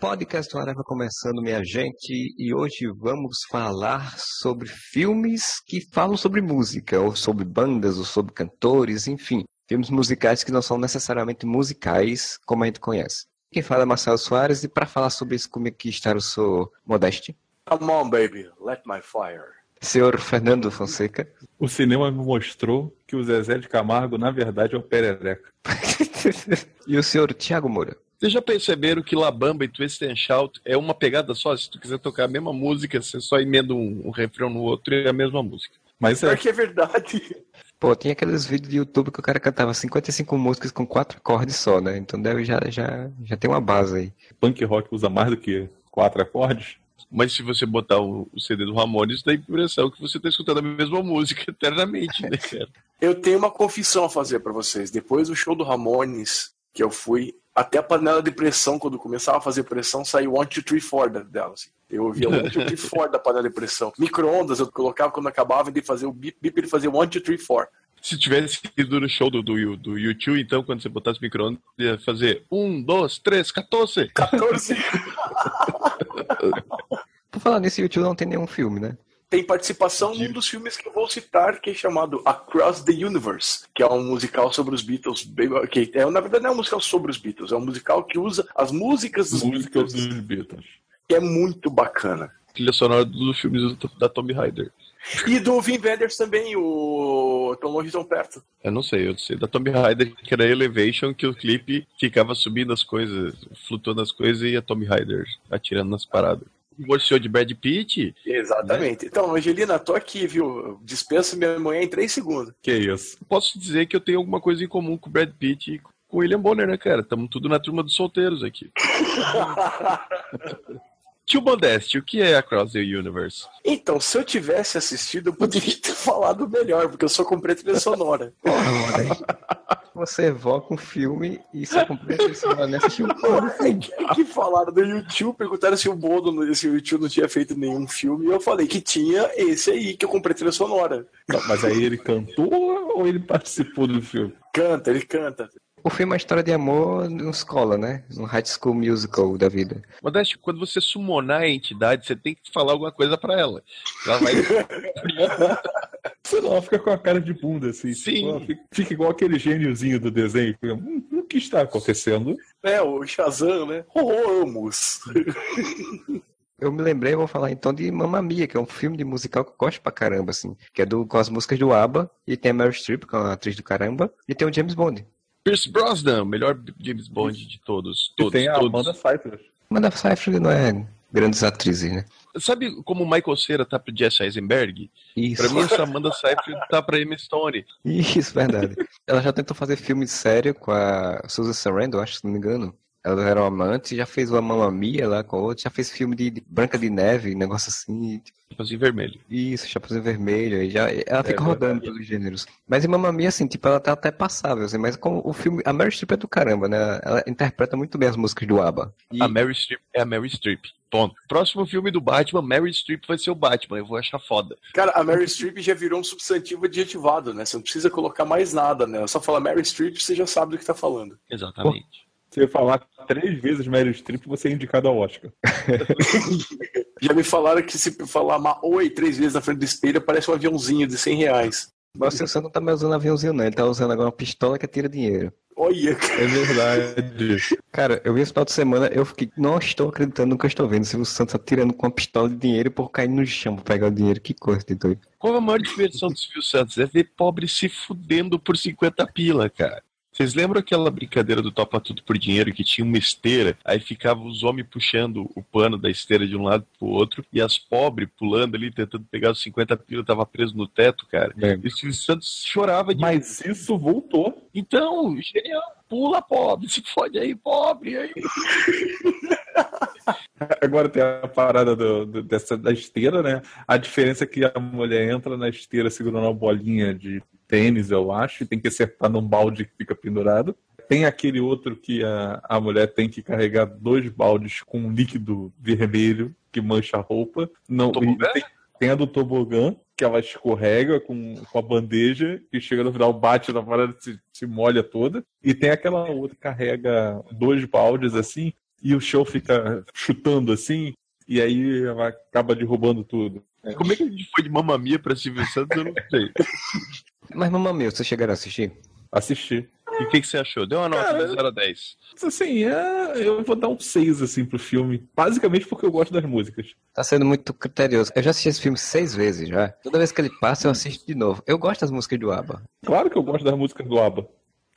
Podcast Areva começando, minha gente, e hoje vamos falar sobre filmes que falam sobre música, ou sobre bandas, ou sobre cantores, enfim, filmes musicais que não são necessariamente musicais, como a gente conhece. Quem fala é Marcelo Soares, e para falar sobre isso comigo aqui está o senhor Modeste. Come on, baby, let my fire. Senhor Fernando Fonseca. O cinema me mostrou que o Zezé de Camargo, na verdade, é o Perereca. e o senhor Tiago Moura. Vocês já perceberam que La Bamba e Twist and Shout é uma pegada só? Se tu quiser tocar a mesma música, você só emenda um, um refrão no outro e é a mesma música. Mas é. que é verdade. Pô, tinha aqueles vídeos de YouTube que o cara cantava 55 músicas com quatro acordes só, né? Então deve já, já, já tem uma base aí. Punk rock usa mais do que quatro acordes? Mas se você botar o, o CD do Ramones, dá a impressão que você está escutando a mesma música eternamente, né, cara? Eu tenho uma confissão a fazer para vocês. Depois do show do Ramones, que eu fui, até a panela de pressão, quando começava a fazer pressão, saiu 1, 2, 3, 4 dela. Assim. Eu ouvia 1, 2, 3, 4 da panela de pressão. Micro-ondas eu colocava quando acabava de fazer o bip, bip ele fazia 1, 2, 3, 4. Se tivesse ido no show do, do, do YouTube, então, quando você botasse micro-ondas, ia fazer 1, 2, 3, 14. 14. Por falar nisso, YouTube não tem nenhum filme, né? Tem participação num dos filmes que eu vou citar, que é chamado Across the Universe, que é um musical sobre os Beatles. Que é, na verdade, não é um musical sobre os Beatles, é um musical que usa as músicas dos músicas Beatles. Dos Beatles. Que é muito bacana. Trilha sonora dos filmes da Tommy Ryder. E do Vin Wenders também, o Tão Longe Tão Perto. Eu não sei, eu sei da Tommy Ryder, que era Elevation, que o clipe ficava subindo as coisas, flutuando as coisas e a Tommy Ryder atirando nas paradas divorciou de Brad Pitt. Exatamente. Né? Então, Angelina, tô aqui, viu? Dispenso minha mulher em três segundos. Que isso. Posso dizer que eu tenho alguma coisa em comum com o Brad Pitt e com o William Bonner, né, cara? Estamos tudo na turma dos solteiros aqui. Tio Modeste, o que é Across the Universe? Então, se eu tivesse assistido, eu poderia ter falado melhor, porque eu sou comprei trilha sonora. Porra, Modeste. Você evoca um filme e só comprei trilha sonora nessa filme. É que falaram do YouTube, perguntaram se o Bono, se o YouTube não tinha feito nenhum filme, e eu falei que tinha esse aí, que eu comprei trilha sonora. Não, mas aí ele cantou ou ele participou do filme? Canta, ele canta. O filme é uma história de amor numa escola, né? Um high school musical da vida. Modeste, quando você summonar a entidade, você tem que falar alguma coisa para ela. Ela vai. Sei lá, fica com a cara de bunda, assim. Sim. Fica, fica igual aquele gêniozinho do desenho. Hum, o que está acontecendo? É, o Shazam, né? Ramos. Eu me lembrei, vou falar então de Mamma Mia, que é um filme de musical que eu gosto pra caramba, assim. Que é do, com as músicas do ABBA, e tem a Meryl Streep, que é uma atriz do caramba, e tem o James Bond. Pierce Brosnan, o melhor James Bond de todos. todos e tem a todos. Amanda Seyfried. Amanda Seyfried não é grandes atrizes, né? Sabe como o Michael Cera tá pro Jesse Eisenberg? Isso. Pra mim, essa Amanda Seyfried tá pra Emma Stone. Isso, verdade. Ela já tentou fazer filme sério com a Susan Sarandon, acho, se não me engano. Ela era uma amante, já fez uma Mamma Mia lá com a outra, já fez filme de, de Branca de Neve, negócio assim. Chapeuzinho vermelho. Isso, Chapeuzinho vermelho, e já, ela fica É rodando verdade. pelos gêneros. Mas em Mamma Mia, assim, tipo, ela tá até passável, assim, mas como o filme, a Meryl Streep é do caramba, né? Ela interpreta muito bem as músicas do ABBA. E- A Mary Streep é a Mary Streep. Ponto. Próximo filme do Batman, Mary Streep vai ser o Batman. Eu vou achar foda. Cara, a Mary Streep já virou um substantivo adjetivado, né? Você não precisa colocar mais nada, né? Só fala Mary Streep, você já sabe do que tá falando. Exatamente. Eu falar três vezes Meryl Streep, você é indicado ao Oscar. Já me falaram que se falar ma- oi três vezes na frente do espelho, parece um aviãozinho de 100 reais. Mas o Silvio não tá mais usando aviãozinho, não. Ele tá usando agora uma pistola que atira dinheiro. Olha, cara. É verdade. Cara, eu vi esse final de semana, eu fiquei, não estou acreditando no que eu estou vendo. O Silvio Santos atirando com uma pistola de dinheiro por cair no chão pra pegar o dinheiro. Que coisa de doido. Qual a maior diversão do Silvio Santos? É ver pobre se fudendo por 50 pila, cara. Vocês lembram aquela brincadeira do Topa Tudo por Dinheiro que tinha uma esteira, aí ficavam os homens puxando o pano da esteira de um lado pro outro e as pobres pulando ali, tentando pegar os 50 pila, tava preso no teto, cara. Lembro. E o Silvio Santos chorava de. Mas isso voltou. Então, genial, pula pobre, se fode aí, pobre, aí. Agora tem a parada do, do, dessa, da esteira, né? A diferença é que a mulher entra na esteira segurando uma bolinha de tênis, eu acho, e tem que acertar num balde que fica pendurado. Tem aquele outro que a, a mulher tem que carregar dois baldes com líquido vermelho que mancha a roupa. Não, tem, tem, a do tobogã, que ela escorrega com, com a bandeja, que chega no final, bate na parada, se, se molha toda. E tem aquela outra que carrega dois baldes assim, e o show fica chutando assim, e aí ela acaba derrubando tudo. É. Como é que a gente foi de Mamamia pra Silvio Santos? Eu não sei. Mas Mamamia, você chegaram a assistir? Assisti. E o que, que, você achou? Deu uma nota Cara, de 0 a 10. Assim, é, eu vou dar um 6 assim, pro filme. Basicamente porque eu gosto das músicas. Tá sendo muito criterioso. Eu já assisti esse filme seis vezes já. Toda vez que ele passa, eu assisto de novo. Eu gosto das músicas do ABBA. Claro que eu gosto das músicas do ABBA.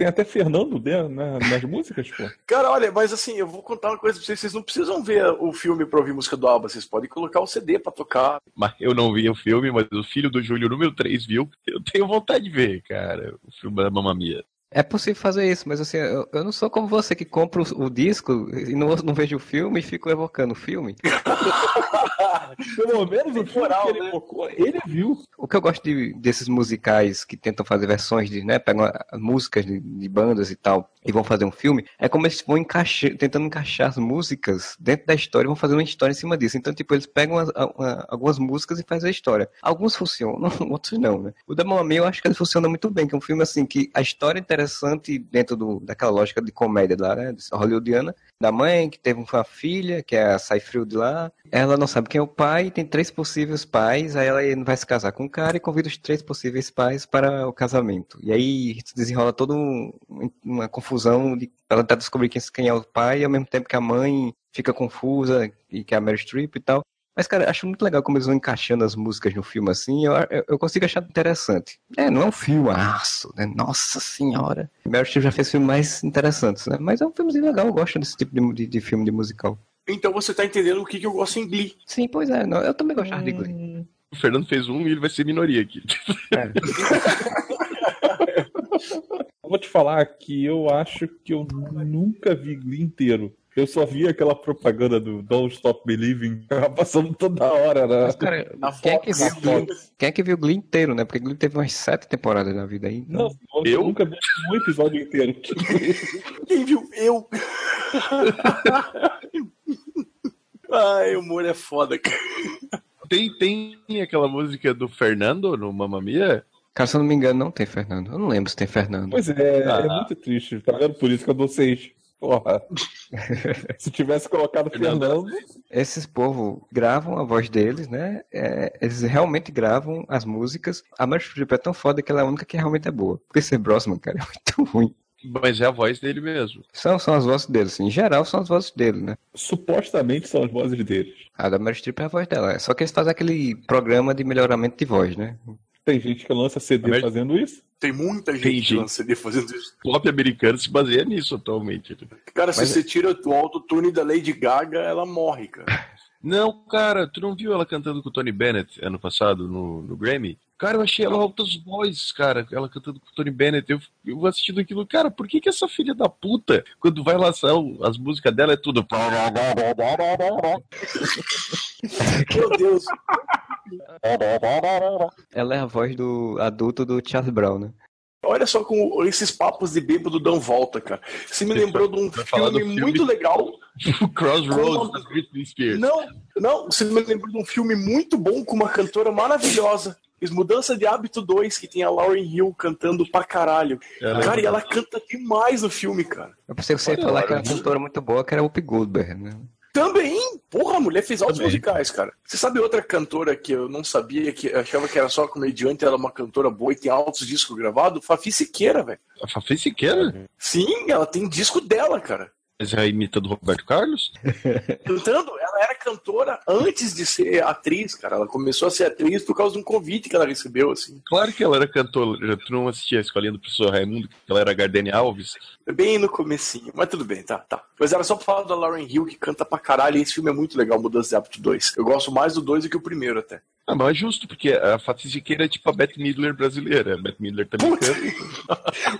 Tem até Fernando né, nas músicas, pô. Cara, olha, mas assim, eu vou contar uma coisa pra vocês. Vocês não precisam ver o filme pra ouvir música do ABBA. Vocês podem colocar o CD pra tocar. Mas eu não vi o filme, mas o filho do Júlio número 3 viu. Eu tenho vontade de ver, cara, o filme da Mamma Mia. É possível fazer isso, mas assim, eu, eu não sou como você que compra o, o disco e não, não vejo o filme e fico evocando o filme. Pelo menos o filme Moral, ele né? evocou, ele viu. O que eu gosto de, desses musicais que tentam fazer versões de, né, pegam músicas de, de, bandas e tal e vão fazer um filme, é como eles vão encaixar, tentando encaixar as músicas dentro da história e vão fazer uma história em cima disso. Então, tipo, eles pegam as, a, algumas músicas e fazem a história. Alguns funcionam, outros não, né? O da Mamma eu acho que ele funciona muito bem, que é um filme assim que a história é interessante dentro do, daquela lógica de comédia lá, né, hollywoodiana, da mãe que teve uma filha, que é a Seyfried lá. Ela não sabe quem é o pai, tem três possíveis pais, aí ela vai se casar com o cara e convida os três possíveis pais para o casamento. E aí desenrola toda um, uma confusão de ela tentar descobrir quem, quem é o pai, e ao mesmo tempo que a mãe fica confusa e que é a Mary Streep e tal. Mas, cara, acho muito legal como eles vão encaixando as músicas no filme assim. Eu, eu, eu consigo achar interessante. É, não é um filme aço, né? Nossa senhora. Meryl Streep já fez filmes mais interessantes, né? Mas é um filmezinho legal, eu gosto desse tipo de, de, de filme de musical. Então você tá entendendo o que, que eu gosto em Glee. Sim, pois é. Não, eu também gostava hum... de Glee. O Fernando fez um e ele vai ser minoria aqui. É. vou te falar que eu acho que eu nunca vi Glee inteiro. Eu só vi aquela propaganda do Don't Stop Believing passando toda hora, né? Mas, cara, quem, é que viu quem é que viu Glee inteiro, né? Porque Glee teve umas sete temporadas na vida aí. Não, eu, eu nunca vi um episódio inteiro. quem viu? Eu! Ai, o humor é foda, cara. Tem, tem aquela música do Fernando no Mamma Mia? Cara, se eu não me engano, não tem Fernando. Eu não lembro se tem Fernando. Pois é, é ah. é muito triste, tá vendo? Por isso que eu dou seis. Porra. Se tivesse colocado Fernando. Esses povos gravam a voz deles, né? É, eles realmente gravam as músicas. A Meryl Streep é tão foda que ela é a única que realmente é boa. Porque esse Brosman, cara, é muito ruim. Mas é a voz dele mesmo. São, são as vozes dele, assim. Em geral, são as vozes dele, né? Supostamente são as vozes deles. A da Meryl Streep é a voz dela. Só que eles fazem aquele programa de melhoramento de voz, né? Tem gente que lança CD fazendo isso? Tem muita gente Tem que lança CD fazendo isso. O pop americano se baseia nisso atualmente. Cara, se você tira o autotune da Lady Gaga, ela morre, cara. Não, cara, tu não viu ela cantando com o Tony Bennett ano passado no, no Grammy? Cara, eu achei ela altas vozes, cara, ela cantando com o Tony Bennett. Eu, eu assistindo aquilo, cara, por que que essa filha da puta, quando vai lançar as músicas dela, é tudo. Meu Deus. Ela é a voz do adulto do Charles Brown, né? Olha só como esses papos de bêbado dão volta, cara. Você me lembrou de um filme, filme, muito legal. Crossroads da Britney Spears. Não, não, você me lembrou de um filme muito bom com uma cantora maravilhosa. Mudança de Hábito 2, que tem a Lauren Hill cantando pra caralho. Ela cara, é e ela canta demais no filme, cara. Eu pensei que você ia falar que era uma cantora muito boa, que era o Goldberg, né? Também! Porra, a mulher fez altos musicais, cara. Você sabe outra cantora que eu não sabia, que achava que era só comediante, ela é uma cantora boa e tem altos discos gravados? Fafi Siqueira, velho. A Fafi Siqueira? Sim, ela tem disco dela, cara. Mas é imitando Roberto Carlos? Cantando, ela era cantora antes de ser atriz, cara. Ela começou a ser atriz por causa de um convite que ela recebeu, assim. Claro que ela era cantora. Tu não assistia a escolinha do professor Raimundo, que ela era Gardene Alves? Bem no comecinho, mas tudo bem, tá, tá. Mas era só pra falar da Lauren Hill, que canta pra caralho, e esse filme é muito legal, Mudança de Hábito 2. Eu gosto mais do 2 do que o primeiro, até. Ah, mas é justo, porque a Fati Siqueira é tipo a Beth Midler brasileira. A Beth Midler também canta.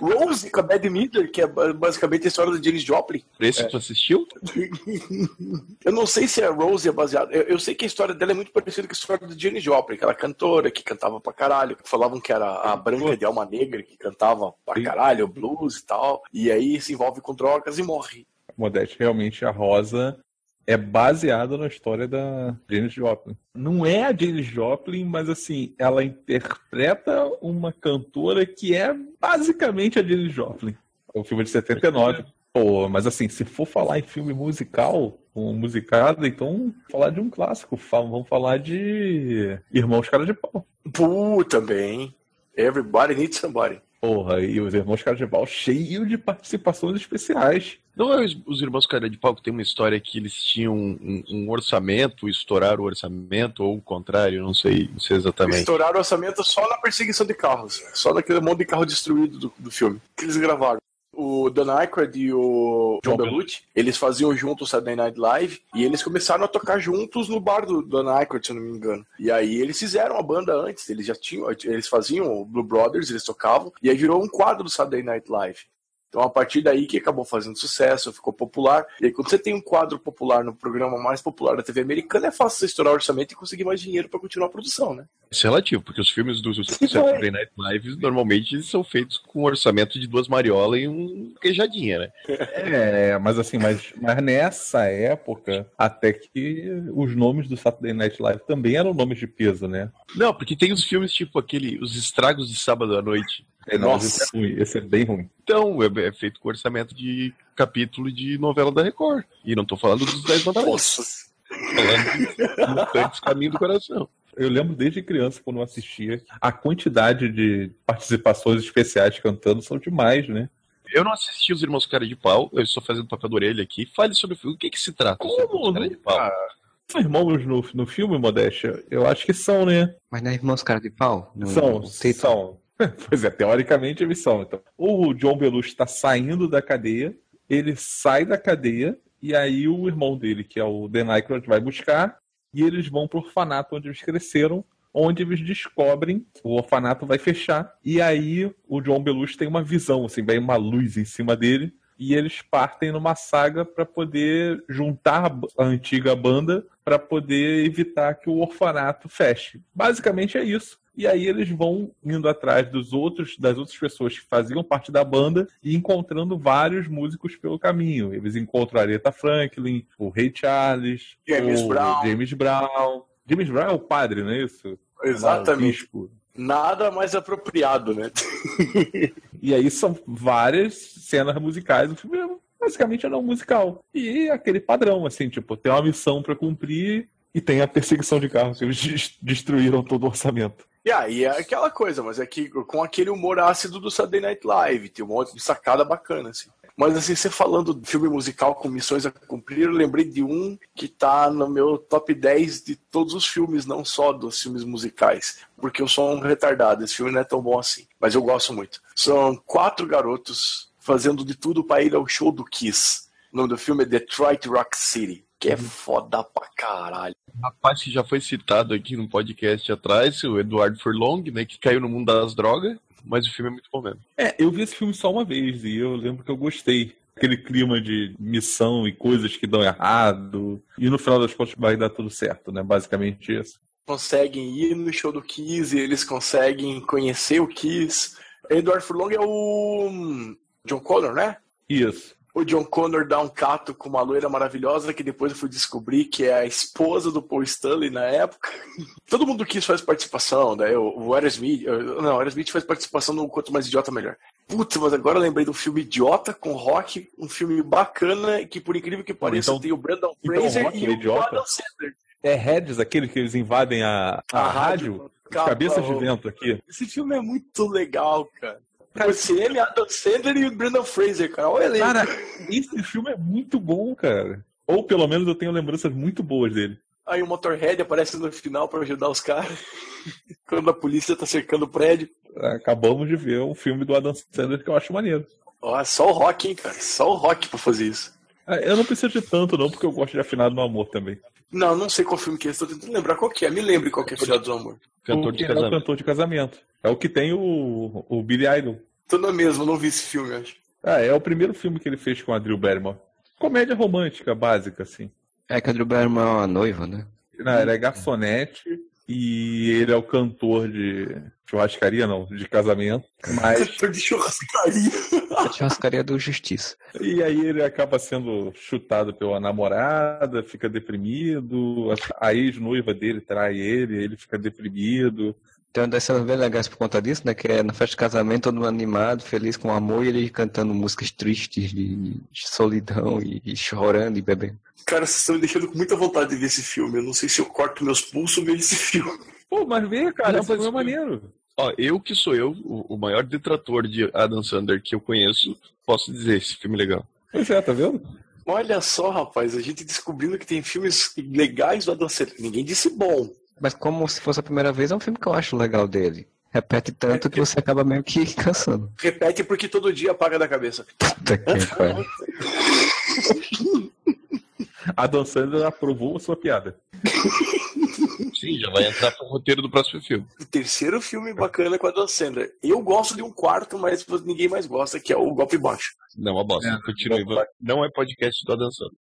Rose com a Bad Midler, que é basicamente a história do Janis Joplin. Esse tu assistiu? Eu não sei se a Rose é baseada. Eu, eu sei que a história dela é muito parecida com a história do Janis Joplin, aquela cantora que cantava pra caralho. que Falavam que era a branca de alma negra que cantava pra caralho, blues e tal. E aí se envolve com drogas e morre. Modeste, realmente a Rosa é baseada na história da Janis Joplin. Não é a Janis Joplin, mas assim, ela interpreta uma cantora que é basicamente a Janis Joplin. É um filme de 79. Pô, mas assim, se for falar em filme musical, um musicado, então falar de um clássico. Vamos falar de Irmãos Cara de Pau. Pô, também. Everybody needs somebody. Porra, e os Irmãos Cara de Pau cheio de participações especiais. Não é os, os irmãos Cara de Pau que tem uma história que eles tinham um, um orçamento, estouraram o orçamento, ou o contrário, não sei, não sei exatamente. Estouraram o orçamento só na perseguição de carros. Só naquele monte de carro destruído do, do filme. Que eles gravaram. O Dan Aykroyd e o John Belushi, eles faziam juntos o Saturday Night Live e eles começaram a tocar juntos no bar do Dan Aykroyd, se eu não me engano. E aí eles fizeram a banda antes, eles já tinham, eles faziam o Blue Brothers, eles tocavam, e aí virou um quadro do Saturday Night Live. Então, a partir daí que acabou fazendo sucesso, ficou popular. E aí, quando você tem um quadro popular no programa mais popular da TV americana, é fácil você estourar o orçamento e conseguir mais dinheiro para continuar a produção, né? Isso é relativo, porque os filmes do Saturday Night Live normalmente são feitos com um orçamento de duas mariolas e um queijadinha, né? É, mas assim, mas, mas nessa época, até que os nomes do Saturday Night Live também eram nomes de peso, né? Não, porque tem os filmes tipo aquele, os estragos de sábado à noite. É, não, Nossa. Esse é ruim, esse é bem ruim. Então, é, é feito com orçamento de capítulo de novela da Record. E não tô falando dos Dez Mandamentos, Nossa, tô falando de Mutantes Caminho do Coração. Eu lembro desde criança, quando eu assistia, a quantidade de participações especiais cantando são demais, né? Eu não assisti os Irmãos Cara de Pau, eu estou fazendo papel da orelha aqui. Fale sobre o filme, o que que se trata? os Como Irmãos Cara de Pau? São irmãos no, no filme, Modéstia? Eu acho que são, né? Mas não é Irmãos Cara de Pau? No, São, no são. Pois é, teoricamente eles são. Então, o John Belushi está saindo da cadeia, ele sai da cadeia, e aí o irmão dele, que é o Dan Aykroyd, vai buscar, e eles vão pro orfanato onde eles cresceram, onde eles descobrem o orfanato vai fechar, e aí o John Belushi tem uma visão, assim, vem uma luz em cima dele, e eles partem numa saga para poder juntar a antiga banda para poder evitar que o orfanato feche. Basicamente é isso. E aí eles vão indo atrás dos outros, das outras pessoas que faziam parte da banda e encontrando vários músicos pelo caminho. Eles encontram a Aretha Franklin, o Ray Charles, James o Brown. James Brown. James Brown é o padre, não é isso? exatamente. Bispo. Nada mais apropriado, né? E aí são várias cenas musicais. O filme é basicamente não musical. E aquele padrão, assim, tipo, tem uma missão pra cumprir e tem a perseguição de carros. Eles des- destruíram todo o orçamento. E aí é aquela coisa, mas é que com aquele humor ácido do Saturday Night Live, tem um monte de sacada bacana, assim. Mas assim, você falando de filme musical com missões a cumprir, eu lembrei de um que tá no meu top 10 de todos os filmes, não só dos filmes musicais. Porque eu sou um retardado, esse filme não é tão bom assim. Mas eu gosto muito. São quatro garotos fazendo de tudo pra ir ao show do Kiss. O nome do filme é Detroit Rock City, que é foda pra caralho. Rapaz que já foi citado aqui no podcast atrás, o Eduardo Furlong, né, que caiu no mundo das drogas, mas o filme é muito bom mesmo. É, eu vi esse filme só uma vez e eu lembro que eu gostei. Aquele clima de missão e coisas que dão errado. E no final das contas vai dar tudo certo, né? Basicamente isso. conseguem ir no show do Kiss e eles conseguem conhecer o Kiss. Edward Furlong é o hum, John Connor, né? Isso. O John Connor dá um cato com uma loira maravilhosa que depois eu fui descobrir que é a esposa do Paul Stanley na época. Todo mundo do Kiss faz participação, né? O Aerosmith, não, o Aerosmith faz participação no Quanto Mais Idiota Melhor. Putz, mas agora eu lembrei do filme Idiota com rock, um filme bacana que por incrível que pareça então- tem o Brandon então Fraser Rock e é o Idiota? Adam Sandler. É Heads, aquele que eles invadem a, a, A rádio. rádio. Os cabeças de vento aqui. Esse filme é muito legal, cara. Cara, Você, ele, Adam Sandler e o Brandon Fraser, cara. Olha ele. Cara, esse filme é muito bom, cara. Ou pelo menos eu tenho lembranças muito boas dele. Aí o Motorhead aparece no final pra ajudar os caras. Quando a polícia tá cercando o prédio. Acabamos de ver um filme do Adam Sandler que eu acho maneiro. Ó, só o rock, hein, cara. Só o rock pra fazer isso. Ah, Eu não preciso de tanto, não, porque eu gosto de Afinado no Amor também. Não, não sei qual filme que é. Estou tentando lembrar qual que é. Me lembre qual que é Filhado do Amor. Cantor o de que É o casamento. cantor de casamento. É o que tem o, o Billy Idol. Tô na mesma, não vi esse filme, acho. Ah, é o primeiro filme que ele fez com a Drew Barrymore. Comédia romântica básica, assim. É que a Drew Barrymore é uma noiva, né? Não, ela é garçonete e ele é o cantor de churrascaria, não, de casamento. Mas Cantor de churrascaria. A churrascaria do Justiça. e aí ele acaba sendo chutado pela namorada, fica deprimido, a a ex-noiva dele trai ele, ele fica deprimido. Tem uma das cenas bem legais por conta disso, né? Que é na festa de casamento, todo mundo animado, feliz com amor, e ele cantando músicas tristes de, de solidão e, e chorando e bebendo. Cara, vocês estão me deixando com muita vontade de ver esse filme. Eu não sei se eu corto meus pulsos vendo esse filme. Pô, mas vê, cara, Não, mas- é maneiro. Ó, eu que sou eu, o, o maior detrator de Adam Sandler que eu conheço, posso dizer, esse filme é legal. Pois é, tá vendo? Olha só, rapaz, a gente descobrindo que tem filmes legais do Adam Sandler. Ninguém disse bom. Mas como se fosse a primeira vez, é um filme que eu acho legal dele. Repete tanto que você acaba meio que cansando. Repete porque todo dia apaga da cabeça. Puta que pariu. A Dan Sandler aprovou a sua piada. Sim, já vai entrar pro roteiro do próximo filme. O terceiro filme bacana com a Dan Sandler. Eu gosto de um quarto, mas ninguém mais gosta, que é o Golpe Baixo. Não, uma bosta. É, Continue. Não é podcast do Adam Sandler.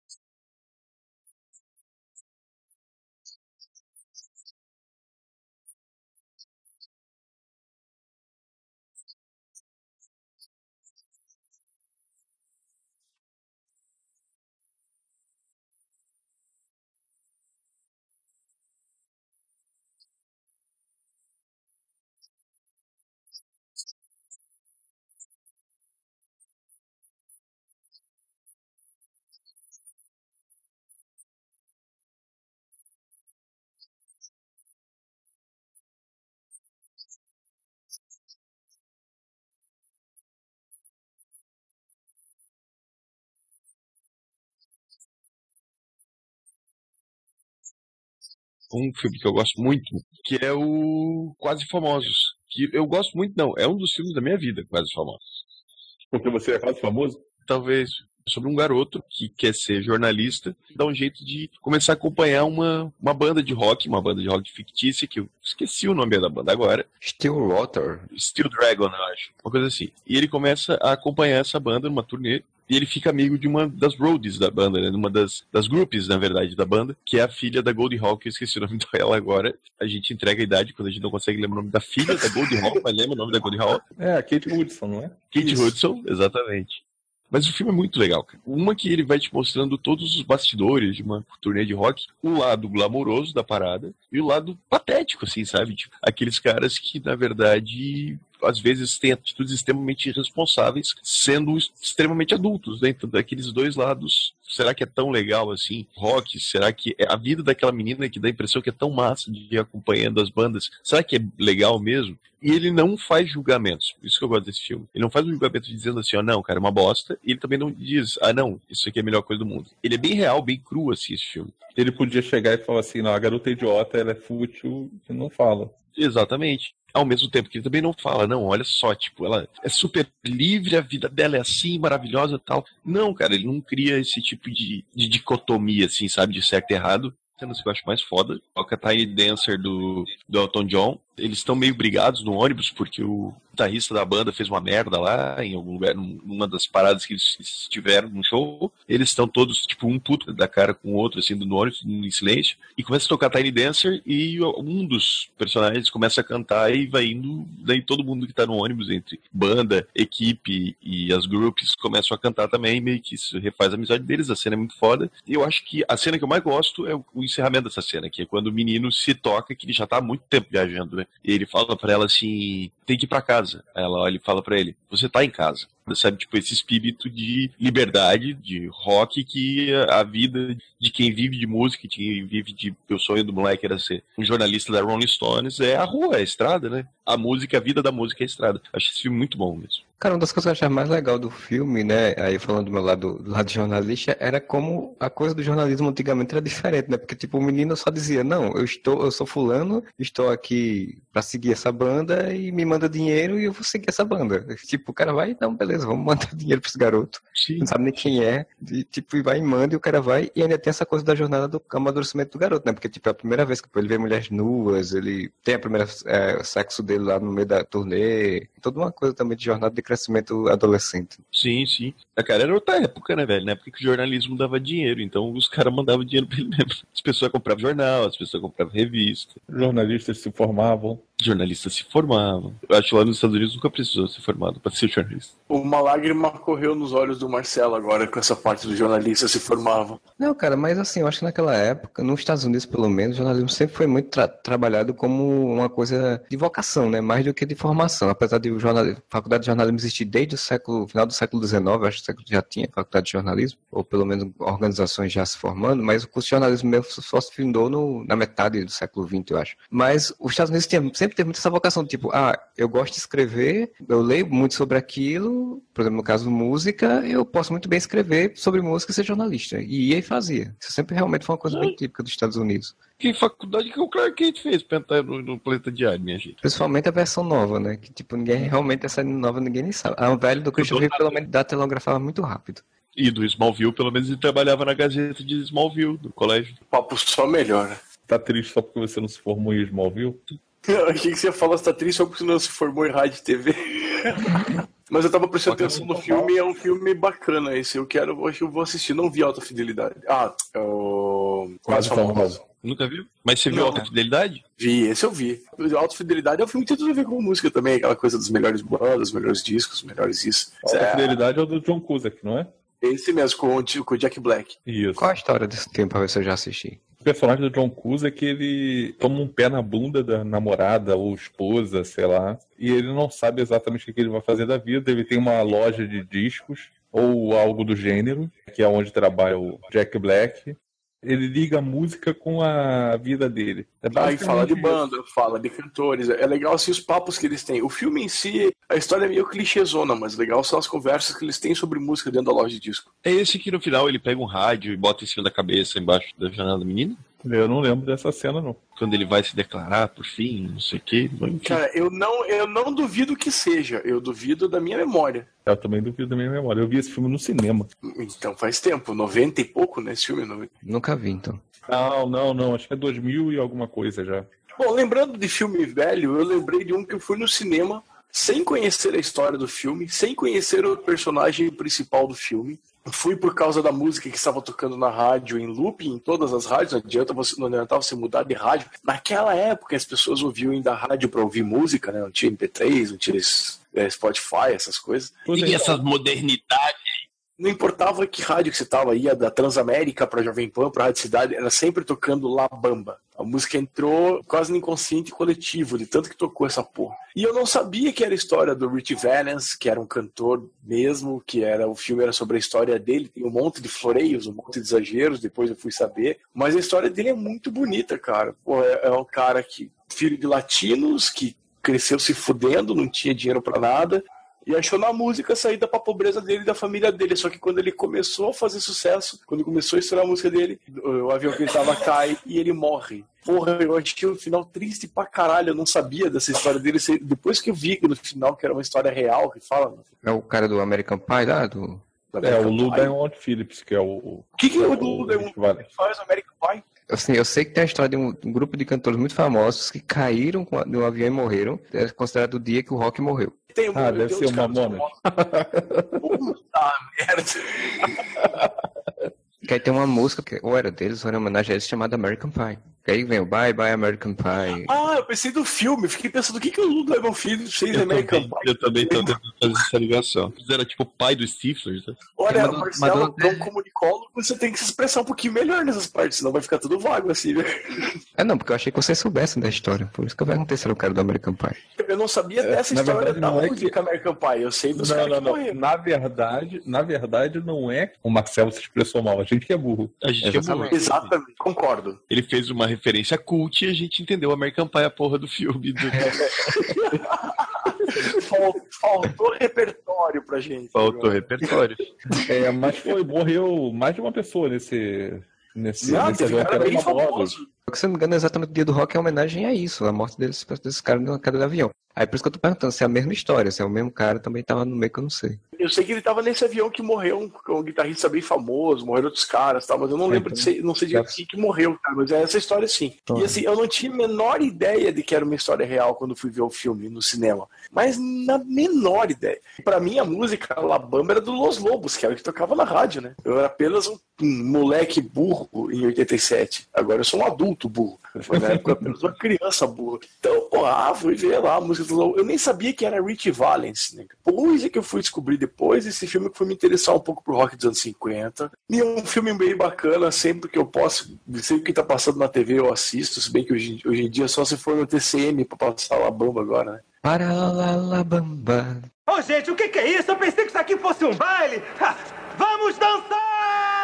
Um filme que eu gosto muito, que é o Quase Famosos. Que eu gosto muito, não, é um dos filmes da minha vida, Quase Famosos. Porque você é quase famoso? Talvez sobre um garoto que quer ser jornalista, dá um jeito de começar a acompanhar uma, uma banda de rock, uma banda de rock fictícia, que eu esqueci o nome da banda agora, Stillwater. Steel Dragon, eu acho. Uma coisa assim. E ele começa a acompanhar essa banda numa turnê. E ele fica amigo de uma das roadies da banda, né? Uma das, das groups, na verdade, da banda, que é a filha da Goldie que eu esqueci o nome dela agora. A gente entrega a idade quando a gente não consegue lembrar o nome da filha da Goldie Hawn, mas lembra o nome da Goldie Hawn? É, a Kate Hudson, não é? Kate Isso. Hudson, exatamente. Mas o filme é muito legal, cara. Uma que ele vai te mostrando todos os bastidores de uma turnê de rock, o lado glamouroso da parada e o lado patético, assim, sabe? Tipo, aqueles caras que, na verdade, às vezes têm atitudes extremamente irresponsáveis, sendo extremamente adultos, né? Então, daqueles dois lados, será que é tão legal assim? Rock, será que é a vida daquela menina que dá a impressão que é tão massa de ir acompanhando as bandas? Será que é legal mesmo? E ele não faz julgamentos. Isso que eu gosto desse filme. Ele não faz um julgamento dizendo assim, ó, não, cara, é uma bosta. E ele também não diz, ah, não, isso aqui é a melhor coisa do mundo. Ele é bem real, bem cru, assim, esse filme. Ele podia chegar e falar assim, não, a garota é idiota, ela é fútil, e não fala. Exatamente. Ao mesmo tempo que ele também não fala, não, olha só, tipo, ela é super livre, a vida dela é assim, maravilhosa tal. Não, cara, ele não cria esse tipo de, de dicotomia, assim, sabe, de certo e errado. Sendo que eu acho mais foda. Toca Tiny Dancer do, do Elton John. Eles estão meio brigados no ônibus porque o guitarrista da banda fez uma merda lá em algum lugar, num- numa das paradas que eles estiveram no show. Eles estão todos, tipo, um puto da cara com o outro, assim, no ônibus, em silêncio. E começa a tocar Tiny Dancer e um dos personagens começa a cantar e vai indo. Daí todo mundo que tá no ônibus, entre banda, equipe e as groups, começam a cantar também. Meio que isso refaz a amizade deles. A cena é muito foda. E eu acho que a cena que eu mais gosto é o encerramento dessa cena, que é quando o menino se toca, que ele já tá há muito tempo viajando, né? E ele fala pra ela assim: tem que ir pra casa. Ela olha e fala pra ele: você tá em casa. Sabe, tipo, esse espírito de liberdade, de rock, que a vida de quem vive de música, de quem vive de. O sonho do moleque era ser um jornalista da Rolling Stones, é a rua, é a estrada, né? A música, a vida da música é a estrada. Acho esse filme muito bom mesmo. Cara, uma das coisas que eu achava mais legal do filme, né, aí falando do meu lado, do lado jornalista, era como a coisa do jornalismo antigamente era diferente, né? Porque, tipo, o menino só dizia, não, eu estou, eu sou fulano, estou aqui para seguir essa banda e me manda dinheiro e eu vou seguir essa banda. Tipo, o cara vai, não, beleza, vamos mandar dinheiro para esse garoto. Sim. Não sabe nem quem é, e, tipo, e vai e manda e o cara vai, e ainda tem essa coisa da jornada do amadurecimento do garoto, né? Porque, tipo, é a primeira vez que ele vê mulheres nuas, ele tem a primeira é, sexo dele lá no meio da turnê, toda uma coisa também de jornada de crescimento adolescente. Sim, sim. A cara era outra época, né, velho? Na época que o jornalismo dava dinheiro, então os caras mandavam dinheiro pra ele mesmo. As pessoas compravam jornal, as pessoas compravam revista, Jornalistas se formavam. Jornalistas se formavam. Eu acho que lá nos Estados Unidos nunca precisou ser formado pra ser jornalista. Uma lágrima correu nos olhos do Marcelo agora com essa parte do jornalista se formavam. Não, cara, mas assim, eu acho que naquela época, nos Estados Unidos pelo menos, o jornalismo sempre foi muito tra- trabalhado como uma coisa de vocação, né? Mais do que de formação. Apesar de o jornal... a faculdade de jornalismo existir desde o século, final do século XIX, acho que o século já tinha faculdade de jornalismo, ou pelo menos organizações já se formando, mas o curso de jornalismo mesmo só se findou no, na metade do século XX, eu acho. Mas os Estados Unidos tinha, sempre teve muito essa vocação, tipo, ah, eu gosto de escrever, eu leio muito sobre aquilo, por exemplo, no caso música, eu posso muito bem escrever sobre música e ser jornalista. E ia e fazia. Isso sempre realmente foi uma coisa bem típica dos Estados Unidos. Que faculdade que o Clark Kent fez pra entrar no, no planeta diário, minha gente? Principalmente a versão nova, né? Que tipo, ninguém realmente essa nova ninguém nem sabe. A velha do Christian Reeve, pelo menos, datilografava muito rápido. E do Smallville, pelo menos ele trabalhava na Gazeta de Smallville, do colégio. Papo só melhora. Tá triste só porque você não se formou em Smallville? Eu achei que você ia falar você tá triste só porque você não se formou em rádio e TV. Mas eu tava prestando atenção no filme e é um filme bacana esse. Eu quero, eu acho que eu vou assistir. Não vi Alta Fidelidade. Ah, é o... Quase famoso. Nunca viu? Mas você viu Não. Alta Fidelidade? Vi, esse eu vi. Alta Fidelidade é um filme que tem tudo a ver com música também. Aquela coisa dos melhores bandas, os melhores discos, os melhores isso. A É, fidelidade é o do John Cusack, não é? esse mesmo, com, o- com o Jack Black. Isso. Qual a história desse filme pra ver se eu já assisti? O personagem do John Cusack, ele toma um pé na bunda da namorada ou esposa, sei lá, e ele não sabe exatamente o que ele vai fazer da vida. Ele tem uma loja de discos ou algo do gênero, que é onde trabalha o Jack Black. Ele liga a música com a vida dele. É Aí fala de banda, fala de cantores. É legal assim os papos que eles têm. O filme em si, a história é meio clichêzona, mas legal são as conversas que eles têm sobre música dentro da loja de disco. É esse que no final ele pega um rádio e bota em cima da cabeça, embaixo da janela da menina? Eu não lembro dessa cena, não. Quando ele vai se declarar, por fim, não sei o quê. Enfim. Cara, eu não, eu não duvido que seja. Eu duvido da minha memória. Eu também duvido da minha memória. Eu vi esse filme no cinema. Então faz tempo, 90 e pouco, né? Esse filme. 90. Nunca vi, então. Não, não, não. Acho que é 2000 e alguma coisa já. Bom, lembrando de filme velho, eu lembrei de um que eu fui no cinema sem conhecer a história do filme, sem conhecer o personagem principal do filme. Fui por causa da música que estava tocando na rádio em loop, em todas as rádios. Não adianta você, não adianta você mudar de rádio. Naquela época as pessoas ouviam ainda rádio para ouvir música, né? Não tinha MP3, não tinha eh, Spotify, essas coisas. E essas modernidades. Não importava que rádio que você tava, ia da Transamérica pra Jovem Pan, pra Rádio Cidade, era sempre tocando La Bamba. A música entrou quase no inconsciente coletivo, de tanto que tocou essa porra. E eu não sabia que era a história do Rich Valens, que era um cantor mesmo, que era o filme era sobre a história dele, tem um monte de floreios, um monte de exageros, depois eu fui saber. Mas a história dele é muito bonita, cara. Pô, é, é um cara que, filho de latinos, que cresceu se fudendo, não tinha dinheiro pra nada, e achou na música a saída pra pobreza dele e da família dele. Só que quando ele começou a fazer sucesso, quando começou a estourar a música dele, o avião que ele tava cai e ele morre. Porra, eu achei o final triste pra caralho. Eu não sabia dessa história dele. Depois que eu vi no final que era uma história real, que fala. É o cara do American Pie lá? Do... É, o Lou Diamond Phillips, que é o. O que, que o Lou Diamond Valens. faz no American Pie? Assim, eu sei que tem a história de um, um grupo de cantores muito famosos que caíram de um avião e morreram. É considerado o dia que o rock morreu. Tem um- Ah, deve ser Mamonas. famosos. Puta merda. Que aí tem uma música, que ou era deles, ou era uma homenagem a eles, chamada American Pie. Que aí vem o Bye Bye American Pie. Ah, eu pensei do filme. Fiquei pensando, o que, que o Diamond Phillips fez Eu American também, Pie? eu também tô tentando fazer essa ligação. Eram tipo o pai dos Stiflers, né? Olha, Mas- Marcelo, mas- não comunicólogo, você tem que se expressar um pouquinho melhor nessas partes, senão vai ficar tudo vago assim, né? É não, porque eu achei que vocês soubessem da história. Por isso que eu perguntei se era o cara do American Pie. Eu não sabia É, dessa história verdade, da não é música American Pie. Eu sei dos Não, caras não, que não. morreram. Na verdade, na verdade, não é o Marcelo se expressou mal. A gente que é burro. A gente é burro. Exatamente, concordo. Ele fez uma referência cult e a gente entendeu American Pie, a porra do filme. do- Faltou repertório pra gente. Faltou repertório. É, mas foi, morreu mais de uma pessoa nesse. Nesse, Não, nesse evento, cara era bem famoso. Se não me engano, exatamente o dia do rock é homenagem a isso, a morte desses, desses caras na queda de avião. Aí por isso que eu tô perguntando se é a mesma história, se é o mesmo cara também tava no meio que eu não sei. Eu sei que ele tava nesse avião que morreu um, um guitarrista bem famoso, morreram outros caras, tá? mas eu não É, lembro de ser, não sei de quem que morreu, cara, mas é essa história sim. Tá. E assim, eu não tinha a menor ideia de que era uma história real quando fui ver o filme no cinema, mas na menor ideia. Pra mim a música La Bamba era do Los Lobos, que era o que tocava na rádio, né? Eu era apenas um, um moleque burro em 87. Agora eu sou um adulto burro. Foi na época apenas uma criança burra. Então, pô, ah, fui ver lá a música do. Eu nem sabia que era Rich Valens, né? Pois é que eu fui descobrir depois esse filme que foi me interessar um pouco pro rock dos anos 50. E é um filme bem bacana, sempre que eu posso, sempre que tá passando na TV eu assisto, se bem que hoje, hoje em dia só se for no TCM pra passar La Bamba agora, né? Para lá, lá, bamba. Ô, gente, o que, que é isso? Eu pensei que isso aqui fosse um baile. Ha, vamos dançar!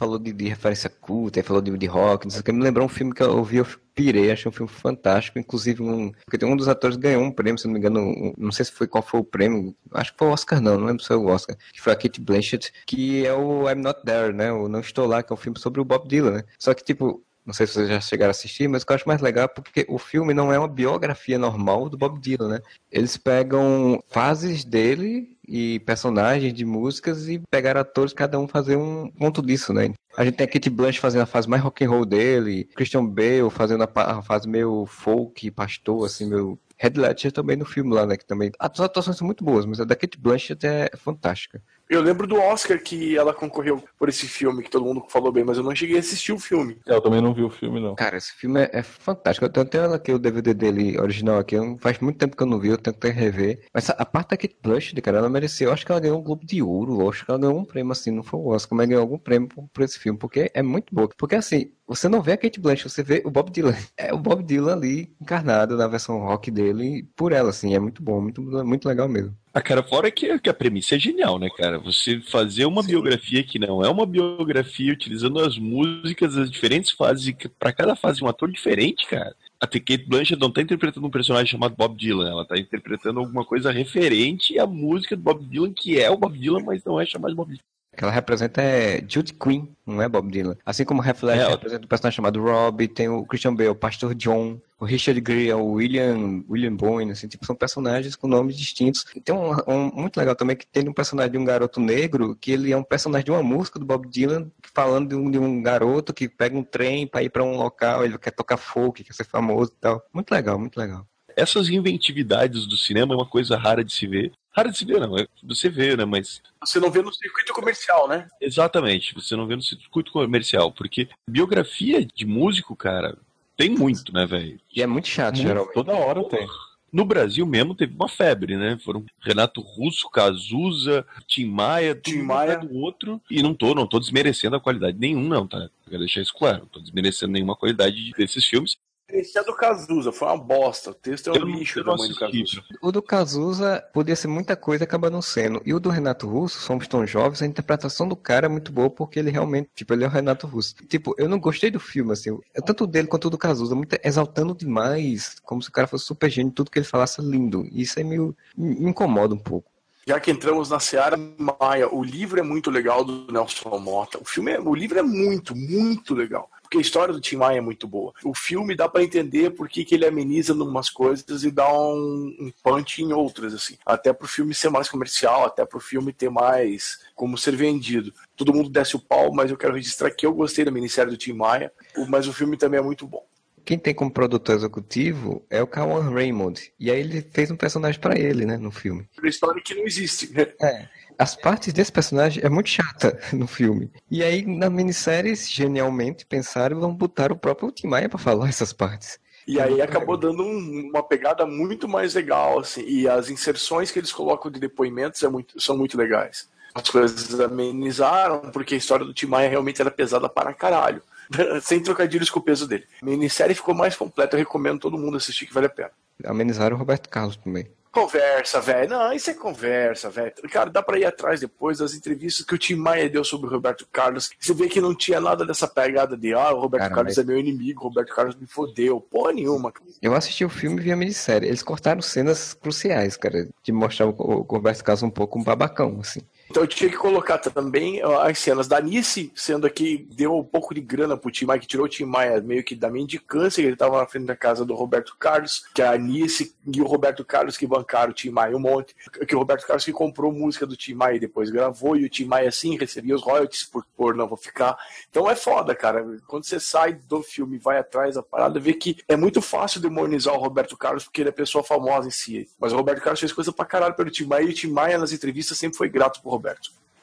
Falou de, de referência culta, falou de, de rock, não sei o que. Me lembrou um filme que eu ouvi, eu pirei, achei um filme fantástico. Inclusive, um, porque tem um dos atores ganhou um prêmio, se não me engano, um- não sei se foi qual foi o prêmio, acho que foi o Oscar, não, não lembro se foi o Oscar, que foi a Kate Blanchett, que é o I'm Not There, né? O Não Estou Lá, que é um filme sobre o Bob Dylan, né? Só que, tipo, não sei se vocês já chegaram a assistir, mas eu acho mais legal é porque o filme não é uma biografia normal do Bob Dylan, né? Eles pegam fases dele e personagens de músicas e pegaram atores, cada um fazer um ponto disso, né? A gente tem a Kate Blanchett fazendo a fase mais rock and roll dele, Christian Bale fazendo a fase meio folk, pastor, assim, meio... Red Ledger também no filme lá, né? Que também... As atuações são muito boas, mas a da Kate Blanchett é fantástica. Eu lembro do Oscar que ela concorreu por esse filme, que todo mundo falou bem, mas eu não cheguei a assistir o filme. Eu também não vi o filme, não. Cara, esse filme é, é fantástico. Eu tenho até aqui o DVD dele original aqui. eu- faz muito tempo que eu não vi, eu tentei rever. Mas a, a parte da Kate Blanchett, cara, ela mereceu. Eu acho que ela ganhou um Globo de Ouro. Eu acho que ela ganhou um prêmio, assim, não foi o Oscar, mas ganhou algum prêmio por, por esse filme. Porque é muito boa. Porque, assim, você não vê a Kate Blanchett, você vê o Bob Dylan. É o Bob Dylan ali, encarnado na versão rock dele, por ela, assim. É muito bom, muito, muito legal mesmo. Ah, cara, fora que, que a premissa é genial, né, cara? Você fazer uma biografia que não é uma biografia utilizando as músicas das diferentes fases pra cada fase um ator diferente, cara. A Kate Blanchett não tá interpretando um personagem chamado Bob Dylan, ela tá interpretando alguma coisa referente à música do Bob Dylan, que é o Bob Dylan, mas não é chamado de Bob Dylan. Que ela representa é Judy Quinn, não é Bob Dylan. Assim como Ledger É, representa um personagem chamado Rob, tem o Christian Bale, o Pastor John, o Richard Gere, o William, William Boyne, assim, tipo, são personagens com nomes distintos. E tem um, um muito legal também que tem um personagem de um garoto negro, que ele é um personagem de uma música do Bob Dylan, falando de um, de um garoto que pega um trem para ir para um local, ele quer tocar folk, quer ser famoso e tal. Muito legal, muito legal. Essas inventividades do cinema é uma coisa rara de se ver. Rara de se ver, não, é você vê, né? Mas Você não vê no circuito comercial, né? Exatamente, você não vê no circuito comercial, porque biografia de músico, cara, tem muito, né, velho? E é muito chato, Muito, geralmente. toda hora tem. No Brasil mesmo teve uma febre, né? Foram Renato Russo, Cazuza, Tim Maia, Tim um Maia. do outro. E não tô, não tô desmerecendo a qualidade nenhum, não, tá? Quero deixar isso claro. Não tô desmerecendo nenhuma qualidade desses filmes. Esse é do Cazuza, foi uma bosta. O texto é um lixo do assisti. Cazuza. O do Cazuza podia ser muita coisa, acaba não sendo. E o do Renato Russo, Somos Tão Jovens, a interpretação do cara é muito boa, porque ele realmente, tipo, ele é o Renato Russo. Tipo, eu não gostei do filme, assim, tanto dele quanto do Cazuza, muito exaltando demais, como se o cara fosse super gênio, tudo que ele falasse lindo. E isso aí meio, me incomoda um pouco. Já que entramos na Seara Maia, o livro é muito legal do Nelson Mota. O filme, é, o livro é muito, muito legal. Porque a história do Tim Maia é muito boa. O filme dá pra entender por que, ele ameniza em umas coisas e dá um, um punch em outras, assim. Até pro filme ser mais comercial, até pro filme ter mais como ser vendido. Todo mundo desce o pau, mas eu quero registrar que eu gostei da minissérie do Tim Maia, mas o filme também é muito bom. Quem tem como produtor executivo é o Kawan Raymond. E aí ele fez um personagem pra ele, né, no filme. Uma história que não existe. É. As partes desse personagem é muito chata no filme. E aí, na minissérie, genialmente pensaram vão botar o próprio Tim Maia pra falar essas partes. E aí acabou dando um- uma pegada muito mais legal, assim. E as inserções que eles colocam de depoimentos é muito- são muito legais. As coisas amenizaram, porque a história do Tim Maia realmente era pesada para caralho. Sem trocadilhos com o peso dele. A minissérie ficou mais completa, eu recomendo todo mundo assistir que vale a pena. Amenizaram o Roberto Carlos também. Conversa, velho. Não, isso é conversa, velho. Cara, dá pra ir atrás depois das entrevistas que o Tim Maia deu sobre o Roberto Carlos. Você vê que não tinha nada dessa pegada de, ah, o Roberto Cara, Carlos mas- é meu inimigo, o Roberto Carlos me fodeu. Porra nenhuma. Eu assisti o filme e vi a minissérie. Eles cortaram cenas cruciais, cara, de mostrar o Roberto Carlos um pouco um babacão, assim. Então eu tinha que colocar também as cenas da Nice, sendo que deu um pouco de grana pro Tim Maia, que tirou o Tim Maia meio que da mendicância, ele tava na frente da casa do Roberto Carlos, que a Nice e o Roberto Carlos que bancaram o Tim Maia um monte, que o Roberto Carlos que comprou música do Tim Maia e depois gravou, e o Tim Maia assim recebia os royalties por, por não vou ficar. Então é foda, cara. Quando você sai do filme vai atrás da parada, vê que é muito fácil demonizar o Roberto Carlos porque ele é pessoa famosa em si. Mas o Roberto Carlos fez coisa pra caralho pelo Tim Maia e o Tim Maia nas entrevistas sempre foi grato pro Roberto.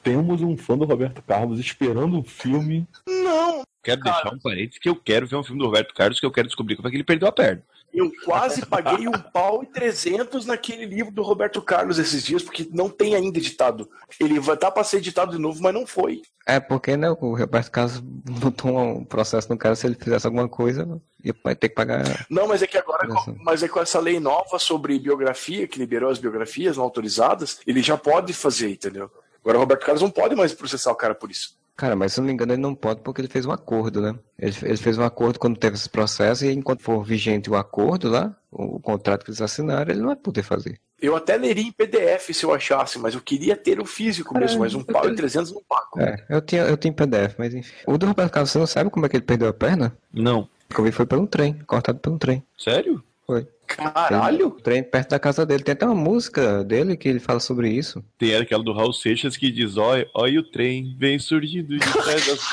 Temos um fã do Roberto Carlos esperando um filme. Não, Quero deixar um parênteses que eu quero ver um filme do Roberto Carlos que eu quero descobrir como é que ele perdeu a perna. eu quase paguei um pau e trezentos naquele livro do Roberto Carlos esses dias, porque não tem ainda editado. Ele vai estar pra ser editado de novo, mas não foi. É, porque, né, o Roberto Carlos botou um processo no cara, se ele fizesse alguma coisa, ia vai ter que pagar. Não, mas é que agora, mas é com essa lei nova sobre biografia, que liberou as biografias não autorizadas, ele já pode fazer, entendeu? Agora o Roberto Carlos não pode mais processar o cara por isso. Cara, mas se eu não me engano, ele não pode porque ele fez um acordo, né? Ele, ele fez um acordo quando teve esse processo e enquanto for vigente o acordo lá, o, o contrato que eles assinaram, ele não vai poder fazer. Eu até leria em PDF se eu achasse, mas eu queria ter o físico mesmo, mas um pau e trezentos não pago. É, eu tinha, eu tinha PDF, mas enfim. O do Roberto Carlos, você não sabe como é que ele perdeu a perna? Não. O que eu vi foi pelo trem, cortado pelo trem. Sério? Foi. Caralho! O trem perto da casa dele. Tem até uma música dele que ele fala sobre isso. Tem aquela do Raul Seixas que diz: Olha, olha o trem, vem surgindo de trás das.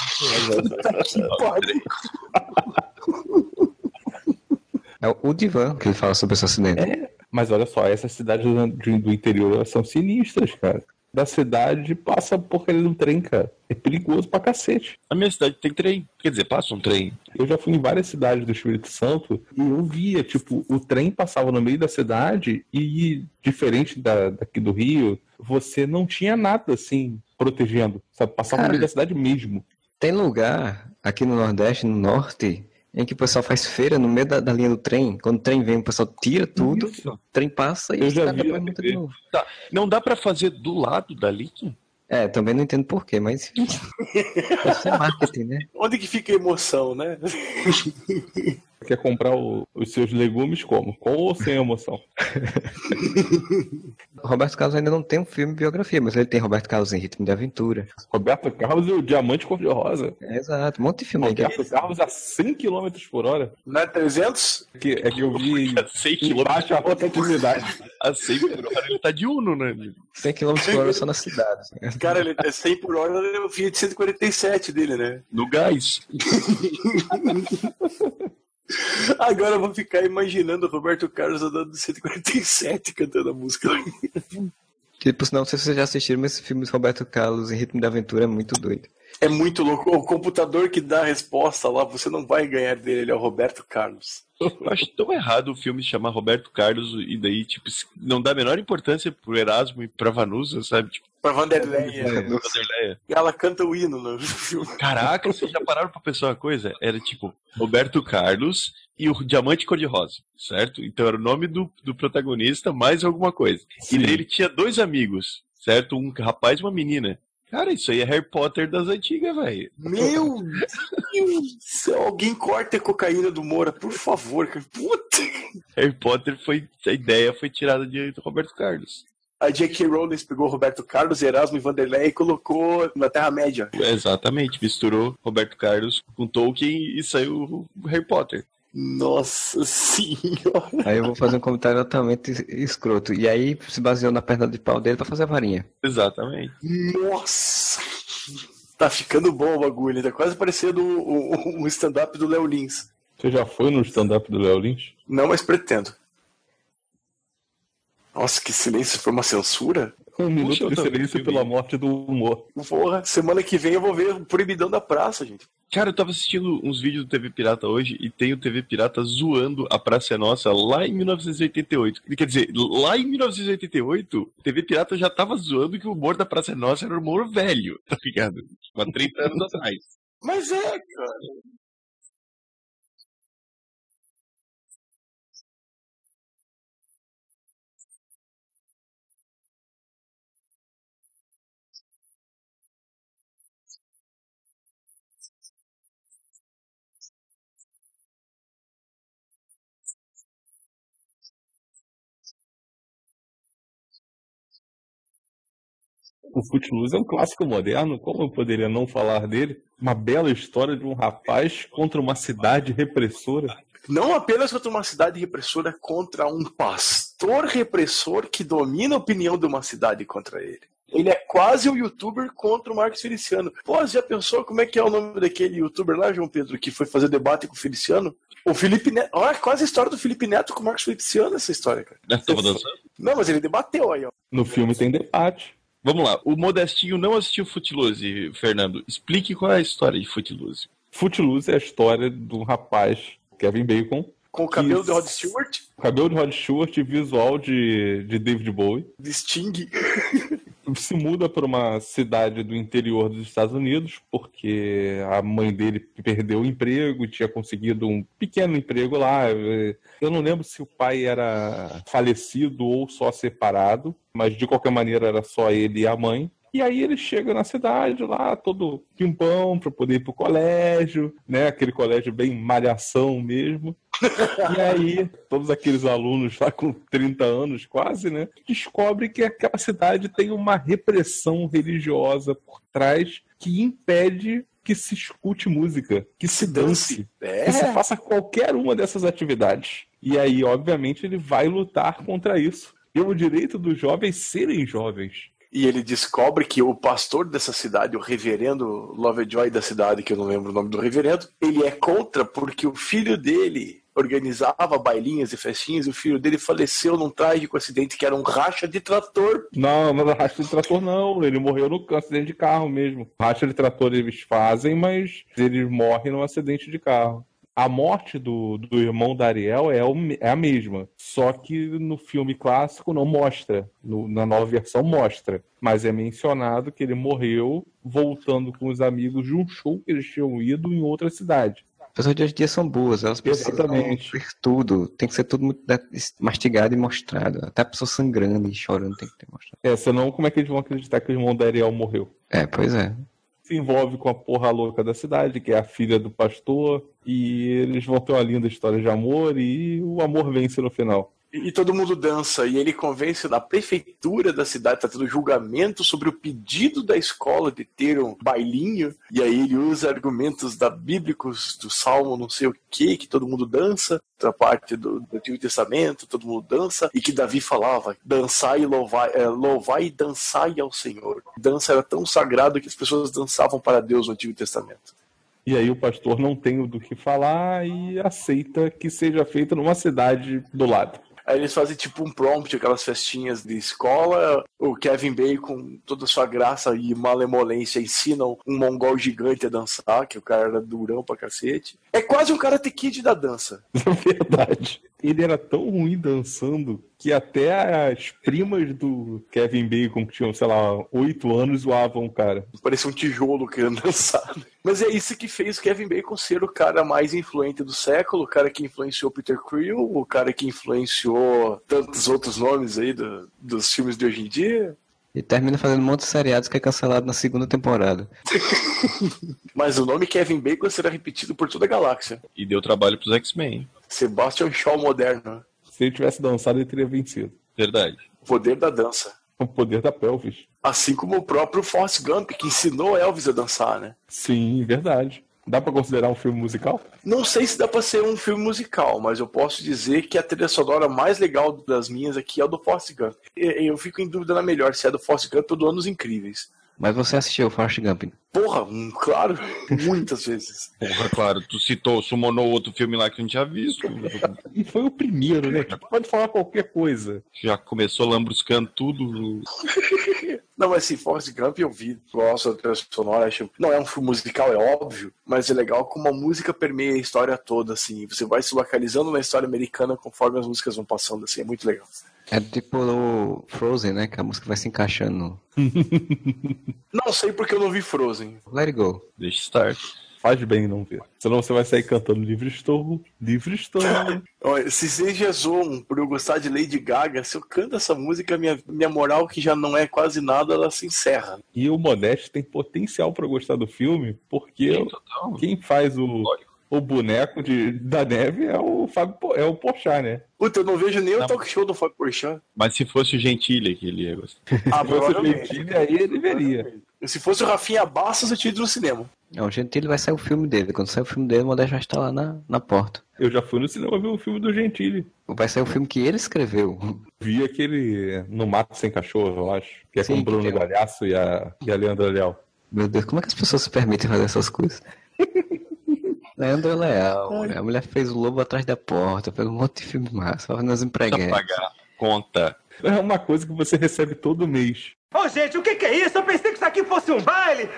É o Divan que ele fala sobre esse acidente. Mas olha só, essas cidades do, do interior são sinistras, cara. Da cidade passa a porcaria do trem, cara. É perigoso pra cacete. A minha cidade tem trem. Quer dizer, passa um trem. Eu já fui em várias cidades do Espírito Santo e eu via, tipo, o trem passava no meio da cidade e, diferente da, daqui do Rio, você não tinha nada assim protegendo, sabe? Passava Cara. no meio da cidade mesmo. Tem lugar aqui no Nordeste, no Norte, em que o pessoal faz feira no meio da, da linha do trem. Quando o trem vem, o pessoal tira tudo, Isso. o trem passa e Eu já vi de novo. Não dá pra fazer do lado dali? É, também não entendo porquê, mas. Deve ser marketing, né? Onde que fica a emoção, né? Quer comprar o- os seus legumes como? Com ou sem emoção? O Roberto Carlos ainda não tem um filme biografia, mas ele tem Roberto Carlos em Ritmo de Aventura. Roberto Carlos e o Diamante Cor-de-Rosa. É, exato, um monte de filme aí. que- Roberto Carlos a 100 km por hora. Não é 300? Que, é que eu vi A 100 em km baixa rotatividade. a 100 por hora ele tá de Uno, né? 100 km por hora só na cidade. Cara, ele é 100 por hora, ele é o Fiat 147 dele, né? No gás. Agora eu vou ficar imaginando o Roberto Carlos andando de 147 cantando a música. Que, por sinal, não sei se vocês já assistiram, mas esse filme do Roberto Carlos em Ritmo de Aventura é muito doido. É muito louco. O computador que dá a resposta lá, você não vai ganhar dele, ele é o Roberto Carlos. Eu acho tão errado o filme se chamar Roberto Carlos e daí, tipo, não dá a menor importância pro Erasmo e pra Vanusa, sabe? Tipo, Pra Vanderlei. Vanderleia. E ela canta o hino no filme. Caraca, vocês já pararam pra pensar uma coisa? Era tipo Roberto Carlos e o Diamante Cor-de-Rosa, certo? Então era o nome do, do protagonista mais alguma coisa. E daí ele tinha dois amigos, certo? Um rapaz e uma menina. Cara, isso aí é Harry Potter das antigas, velho. Meu Deus! do céu, Alguém corta a cocaína do Moura, por favor. cara. Puta! Harry Potter foi. A ideia foi tirada de Roberto Carlos. A J.K. Rowling pegou Roberto Carlos, Erasmo e Vanderlei e colocou na Terra-média. Exatamente, misturou Roberto Carlos com Tolkien e saiu o Harry Potter. Nossa senhora! Aí eu vou fazer um comentário altamente escroto. E aí se baseou na perna de pau dele pra fazer a varinha. Exatamente. Nossa! Tá ficando bom o bagulho, tá quase parecendo um, um- um stand-up do Léo Lins. Você já foi no stand-up do Léo Lins? Não, mas pretendo. Nossa, que silêncio, foi uma censura? Um minuto eu de silêncio pela morte do humor. Porra, semana que vem eu vou ver o Proibidão da Praça, gente. Cara, eu tava assistindo uns vídeos do TV Pirata hoje e tem o TV Pirata zoando a Praça é Nossa lá em 1988. Quer dizer, lá em 1988, o TV Pirata já tava zoando que o humor da Praça é Nossa era um humor velho, tá ligado? Tipo, Há 30 anos atrás. Mas é, cara. O Footloose é um clássico moderno, como eu poderia não falar dele? Uma bela história de um rapaz contra uma cidade repressora. Não apenas contra uma cidade repressora, contra um pastor repressor que domina a opinião de uma cidade contra ele. Ele é quase um youtuber contra o Marcos Feliciano. Pô, já pensou como é que é o nome daquele youtuber lá, João Pedro, que foi fazer debate com o Feliciano? O Felipe Neto. Olha, quase a história do Felipe Neto com o Marcos Feliciano, essa história, cara. Não, mas ele debateu aí, ó. No filme tem debate. Vamos lá, o Modestinho não assistiu Footloose, Fernando. Explique qual é a história de Footloose. Footloose é a história de um rapaz, Kevin Bacon, Com o cabelo Isso. de Rod Stewart, cabelo de Rod Stewart e visual de, de David Bowie. de Sting. Se muda para uma cidade do interior dos Estados Unidos, porque a mãe dele perdeu o emprego, tinha conseguido um pequeno emprego lá. Eu não lembro se o pai era falecido ou só separado, mas de qualquer maneira era só ele e a mãe. E aí ele chega na cidade lá, todo pimpão, para poder ir pro colégio, né? Aquele colégio bem malhação mesmo. E aí, todos aqueles alunos lá com 30 anos quase, né? Descobrem que aquela cidade tem uma repressão religiosa por trás que impede que se escute música, que se dance, É. que se faça qualquer uma dessas atividades. E aí, obviamente, ele vai lutar contra isso. Pelo direito dos jovens serem jovens. E ele descobre que o pastor dessa cidade, o reverendo Lovejoy da cidade, que eu não lembro o nome do reverendo, ele é contra porque o filho dele organizava bailinhas e festinhas e o filho dele faleceu num trágico acidente que era um racha de trator. Não, não é racha de trator, não. Ele morreu no acidente de carro mesmo. Racha de trator eles fazem, mas ele morre num acidente de carro. A morte do, do irmão da Ariel é, o- é a mesma. Só que no filme clássico não mostra. No- na nova versão mostra. Mas é mencionado que ele morreu voltando com os amigos de um show que eles tinham ido em outra cidade. As pessoas de hoje em dia são boas, elas precisam ver tudo. Tem que ser tudo muito mastigado e mostrado. Até a pessoa sangrando e chorando tem que ter mostrado. É, senão como é que eles vão acreditar que o irmão da Ariel morreu? É, pois é. se envolve com a porra louca da cidade, que é a filha do pastor, e eles vão ter uma linda história de amor e o amor vence no final. E, todo mundo dança. E ele convence da prefeitura da cidade, tá tendo julgamento sobre o pedido da escola de ter um bailinho. E aí ele usa argumentos da bíblicos, do Salmo não sei o que, que todo mundo dança. Da parte do, do Antigo Testamento, todo mundo dança. E que Davi falava, dançai e louvai, é, louvai e dançai ao Senhor. Dança era tão sagrado que as pessoas dançavam para Deus no Antigo Testamento. E aí o pastor não tem o do que falar e aceita que seja feita numa cidade do lado. Aí eles fazem tipo um prompt, aquelas festinhas de escola. O Kevin Bacon, toda sua graça e malemolência, ensinam um mongol gigante a dançar, que o cara era durão pra cacete. É quase um Karate Kid da dança. É verdade. Ele era tão ruim dançando que até as primas do Kevin Bacon, que tinham, sei lá, oito anos, zoavam o cara. Parecia um tijolo querendo dançar. Mas é isso que fez o Kevin Bacon ser o cara mais influente do século, o cara que influenciou Peter Creel, o cara que influenciou tantos outros nomes aí do- dos filmes de hoje em dia. E termina fazendo um monte de seriados que é cancelado na segunda temporada. Mas o nome Kevin Bacon será repetido por toda a galáxia. E deu trabalho pros X-Men. Sebastian Shaw moderno. Se ele tivesse dançado, ele teria vencido. Verdade. O poder da dança. O poder da pelvis. Assim como o próprio Forrest Gump, que ensinou Elvis a dançar, né? Sim, verdade. Dá pra considerar um filme musical? Não sei se dá pra ser um filme musical, mas eu posso dizer que a trilha sonora mais legal das minhas aqui é a do Forrest Gump. E- Eu fico em dúvida na melhor, se é do Forrest Gump ou do Anos Incríveis. Mas você assistiu o Forrest Gump? Porra, hum, claro, muitas vezes. Porra, claro, tu citou, sumonou outro filme lá que não tinha visto. E foi o primeiro, né? Tipo, pode falar qualquer coisa. Já começou lambruscando tudo. Não, mas assim, Forrest Gump eu vi, gosto da trilha sonora, acho. Não é um filme musical, é óbvio, mas é legal como a música permeia a história toda, assim. Você vai se localizando na história americana conforme as músicas vão passando, assim, é muito legal. É tipo o Frozen, né? Que a música vai se encaixando. Não sei porque eu não vi Frozen. Let it go. Deixa estar. Faz bem não ver. Senão você vai sair cantando Livre Estou, Livre Estou. Olha, se já zoam por eu gostar de Lady Gaga, se eu canto essa música, minha, minha moral, que já não é quase nada, ela se encerra. E o Modeste tem potencial pra gostar do filme, porque Sim, quem faz o, o boneco de, da neve é o Fábio, é o Porchat, né? Puta, eu não vejo nem o Não. talk show do Fábio Porchat. Mas se fosse o Gentile que ele ia gostar. Ah, Se fosse o. Gentili, aí ele veria. Se fosse o Rafinha Bastos, eu tinha ido no cinema. Não, o Gentili vai sair o filme dele. Quando sair o filme dele, o Modesto vai estar lá na, na porta. Eu já fui no cinema ver o filme do Gentili. Vai sair o filme que ele escreveu. Vi aquele No Mato Sem Cachorro, eu acho. Que é Sim, com o Bruno um- Galhaço e a, e a Leandra Leal. Meu Deus, como é que as pessoas se permitem fazer essas coisas? Leandro Leal, a mulher fez o Lobo Atrás da Porta, fez um monte de filme massa, fazendo as Precisa empreguetes. pagar conta. É uma coisa que você recebe todo mês. Ô, gente, o que, que é isso? Eu pensei que isso aqui fosse um baile.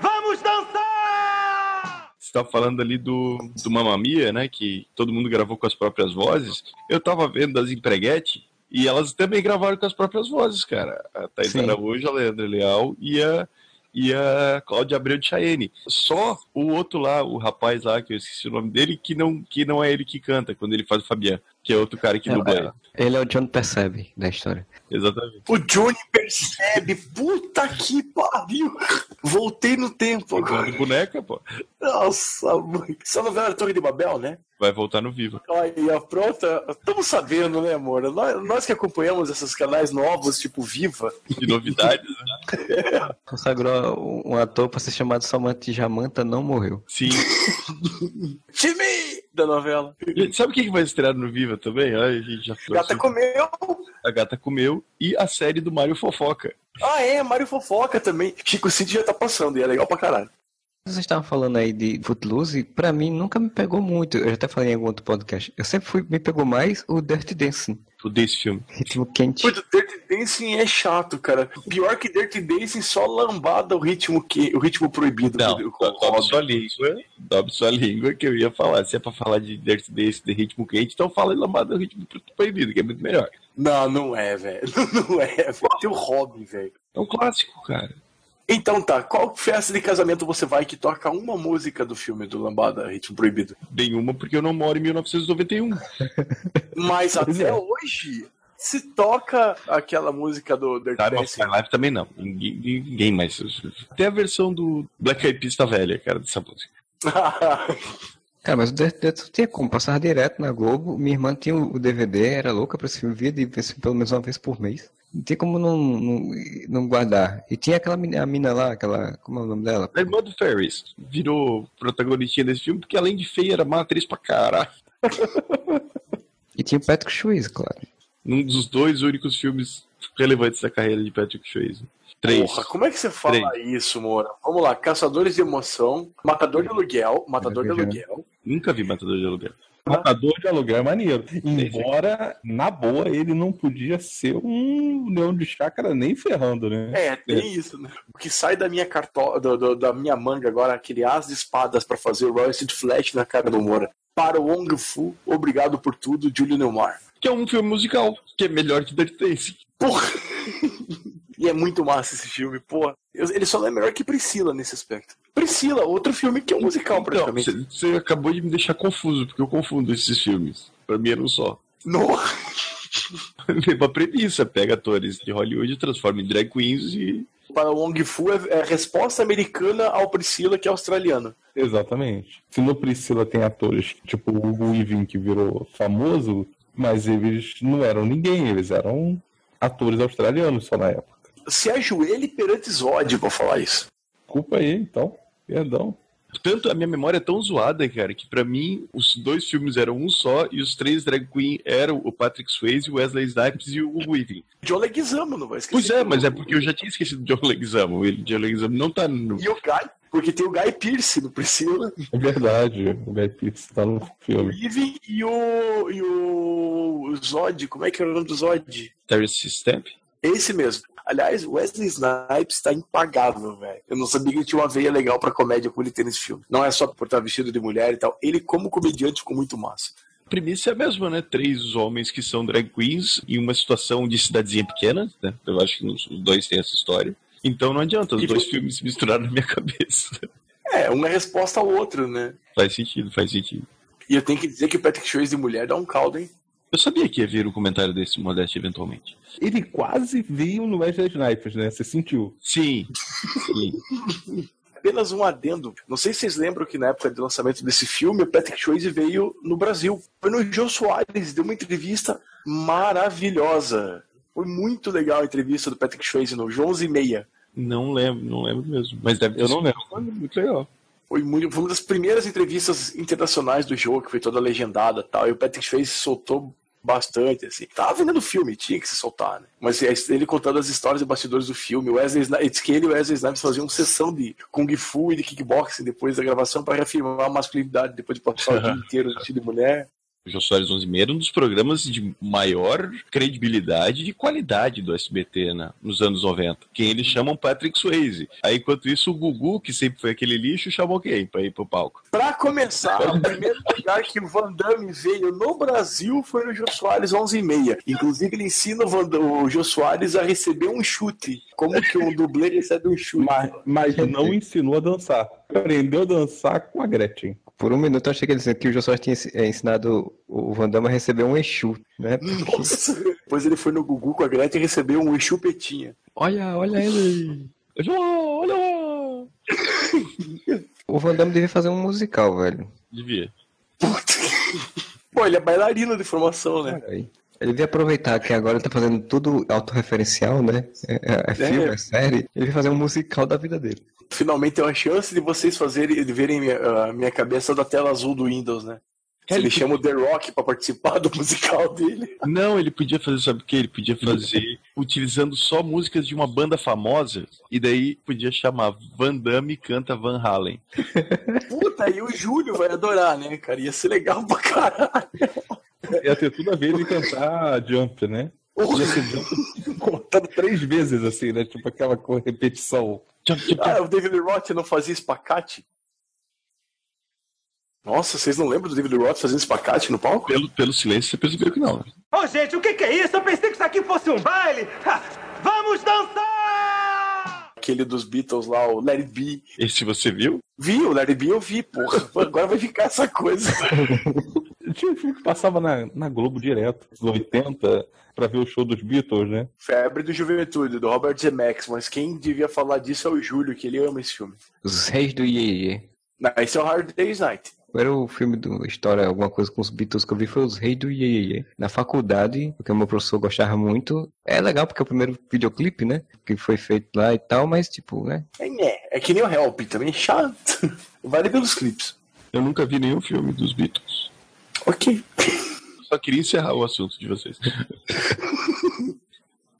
Vamos dançar! Você tá falando ali do, do Mamma Mia, né? Que todo mundo gravou com as próprias vozes. Eu tava vendo das empreguete e elas também gravaram com as próprias vozes, cara. A Thaís Sim. Araújo, a Leandra Leal e a, e a Cláudia Abreu de Chayenne. Só o outro lá, o rapaz lá, que eu esqueci o nome dele, que não, que não é ele que canta quando ele faz o Fabian, que é outro cara que É, dubla é. ele. Ele é o John Percebe da história. Exatamente. O Johnny percebe. Puta que pariu. Voltei no tempo agora. Boneca, pô. Nossa, mãe. Essa novela era Torre de Babel, né? Vai voltar no Viva. Aí, a pronta. Estamos sabendo, né, amor? Nós, nós que acompanhamos esses canais novos, tipo Viva. De novidades, né? Consagrou um ator pra ser chamado somente Jamanta, não morreu. Sim. Time da novela. Gente, sabe o que que vai estrear no Viva também? Ai, a gente já trouxe. Gata comeu. A gata comeu e a série do Mário Fofoca. Ah, é, Mário Fofoca também. Chico City já tá passando e é legal pra caralho. Vocês estavam falando aí de Footloose, pra mim nunca me pegou muito. Eu já até falei em algum outro podcast. Eu sempre fui, me pegou mais o Dirty Dancing, Odeio esse filme. ritmo quente. Puta, Dirty Dancing é chato, cara. Pior que Dirty Dancing, só lambada o ritmo, que, o ritmo proibido. Não, do- o dobre sua língua. Dobre sua língua que eu ia falar. Se é pra falar de Dirty Dancing, de ritmo quente, então fala em lambada do ritmo proibido, que é muito melhor. Não, não é, velho. Não é, velho. Tem o Robin, velho. É um clássico, cara. Então tá, qual festa de casamento você vai que toca uma música do filme do Lambada Ritmo Proibido? Nenhuma, porque eu não moro em 1991. Mas até é. hoje se toca aquela música do Dirty Time of Dancing. My Life também não. Ninguém, ninguém mais. Até a versão do Black Eyed Peas tá velha, cara, dessa música. Cara, mas o não tinha como, passava direto na Globo. Minha irmã tinha o DVD, era louca pra esse filme, via de ver esse filme pelo menos uma vez por mês. Não tinha como não, não, não guardar. E tinha aquela mina, a mina lá, aquela. Como é o nome dela? A irmã do Ferris virou protagonistinha desse filme, porque além de feia, era uma atriz pra caralho. E tinha o Patrick Swayze, claro. Um dos dois únicos filmes relevantes da carreira de Patrick Swayze. Três. Porra, como é que você fala isso, Moura? Vamos lá, Caçadores de Emoção, Matador de Aluguel, Matador de Aluguel. Nunca vi Matador de Aluguel. Matador de aluguel é maneiro. Embora, na boa, ele não podia ser um leão de chácara nem ferrando, né? É, tem isso, né? O que sai da minha cartola, do- do- da minha manga agora, aquele as de espadas pra fazer o Royal Street Flash na cara do Moura. Para o Wong Fu, obrigado por tudo, Júlio Neumar. Que é um filme musical, que é melhor que Dirty Dancing. Porra! E é muito massa esse filme, porra. Eu- Ele só não é melhor que Priscila nesse aspecto. Priscila, outro filme que é um musical Não, praticamente. você você acabou de me deixar confuso, porque eu confundo esses filmes. Pra mim era um só. Nossa! Mesma premissa, pega atores de Hollywood, transforma em drag queens e. Para o Wong Fu é, é a resposta americana ao Priscila, que é australiano. Exatamente. Se no Priscila tem atores tipo o Hugo Weaving, que virou famoso, mas eles não eram ninguém, eles eram atores australianos só na época. Se ajoelhe perante Zod pra falar isso. Culpa aí, então. Perdão. Tanto a minha memória é tão zoada, cara, que pra mim os dois filmes eram um só e os três drag queen eram o Patrick Swayze, o Wesley Snipes e o Weaving. John Leguizamo, não vai esquecer. Pois é, mas é porque eu já tinha esquecido de John Leguizamo. Ele, John Leguizamo não tá no... E o Guy, porque tem o Guy Pearce no Priscila, É verdade, o Guy Pearce tá no o filme. Eve e o, e o Zod, como é que era o nome do Zod? Terrence Stamp. Esse mesmo. Aliás, Wesley Snipes tá impagável, velho. Eu não sabia que ele tinha uma veia legal pra comédia como ele tem nesse filme. Não é só por estar vestido de mulher e tal. Ele, como comediante, ficou muito massa. A premissa é a mesma, né? Três homens que são drag queens em uma situação de cidadezinha pequena, né? Eu acho que os dois têm essa história. Então não adianta, os E dois tu- filmes se misturaram na minha cabeça. É, uma é resposta ao outro, né? Faz sentido, faz sentido. E eu tenho que dizer que o Patrick Swayze de mulher dá um caldo, hein? Eu sabia que ia vir um comentário desse Modeste eventualmente. Ele quase veio no Wesley Snipes, né? Você sentiu. Sim, sim. apenas um adendo. Não sei se vocês lembram que na época do lançamento desse filme, o Patrick Swayze veio no Brasil. Foi no Jô Soares, deu uma entrevista maravilhosa. Foi muito legal a entrevista do Patrick Swayze no Jô 11 e meia. Não lembro, não lembro mesmo. Mas deve Eu não lembro. Foi muito legal. Foi, muito, foi uma das primeiras entrevistas internacionais do jogo, que foi toda legendada e tal. E o Patrick Swayze soltou bastante, assim. Tava vendendo filme, tinha que se soltar, né? Mas ele contando as histórias e bastidores do filme. O Wesley Snipes, que ele e o Wesley Snipes faziam uma sessão de Kung Fu e de kickboxing depois da gravação para reafirmar a masculinidade depois de passar o dia inteiro vestido de mulher. O Jô Soares 11 Meia era um dos programas de maior credibilidade e qualidade do SBT né, nos anos 90. Quem eles chamam Patrick Swayze. Aí, enquanto isso, o Gugu, que sempre foi aquele lixo, chamou quem pra ir pro palco? Pra começar, o primeiro lugar que o Van Damme veio no Brasil foi no Jô Soares 11 e meia. Inclusive, ele ensina o, Van Damme, o Jô Soares a receber um chute. Como que um dublê recebe um chute? Mas, mas não ensinou a dançar. Aprendeu a dançar com a Gretchen. Por um minuto eu achei que ele que o Jô Soares tinha eh, ensinado o Van Damme a receber um Exu, né? Nossa. Depois ele foi no Gugu com a Gretchen e recebeu um Exu Petinha. Olha, olha ele. Olha lá, olha lá. O Van Damme devia fazer um musical, velho. Devia. Puta. Pô, ele é bailarino de formação, né? Ele devia aproveitar que agora ele tá fazendo tudo autorreferencial, né? É, é- é filme, é série. Ele devia fazer um musical da vida dele. Finalmente tem uma chance de vocês fazerem, de verem minha, a minha cabeça da tela azul do Windows, né? Se ele chama o The Rock pra participar do musical dele. Não, ele podia fazer, sabe o que? Ele podia fazer utilizando só músicas de uma banda famosa, e daí podia chamar Van Damme canta Van Halen. Puta, aí o Júlio vai adorar, né, cara? Ia ser legal pra caralho. Ia ter tudo a ver de cantar Jump, né? Ia ser Jump contado três vezes, assim, né? Tipo aquela repetição. Ah, o David Roth não fazia espacate? Nossa, vocês não lembram do David Roth fazendo espacate no palco? Pelo, pelo silêncio, você percebeu que não. Ô, gente, o que, que é isso? Eu pensei que isso aqui fosse um baile. Ha, vamos dançar! Aquele dos Beatles lá, o Let It Be. Esse você viu? Vi, o It Be eu vi, porra. Agora vai ficar essa coisa. Tinha um filme que passava na, na Globo direto, nos 80, pra ver o show dos Beatles, né? Febre do Juventude, do Robert Zemeckis. Mas quem devia falar disso é o Júlio, que ele ama esse filme. Os Reis do Iê Não, esse é o Hard Day's Night. Era o filme do história, alguma coisa com os Beatles que eu vi foi os Reis do Iê Na faculdade, porque o meu professor gostava muito. É legal porque é o primeiro videoclipe, né? Que foi feito lá e tal, mas tipo, né? É, né, é que nem o Help, também é chato. Vale pelos clipes. Eu nunca vi nenhum filme dos Beatles. Ok. Só queria encerrar o assunto de vocês.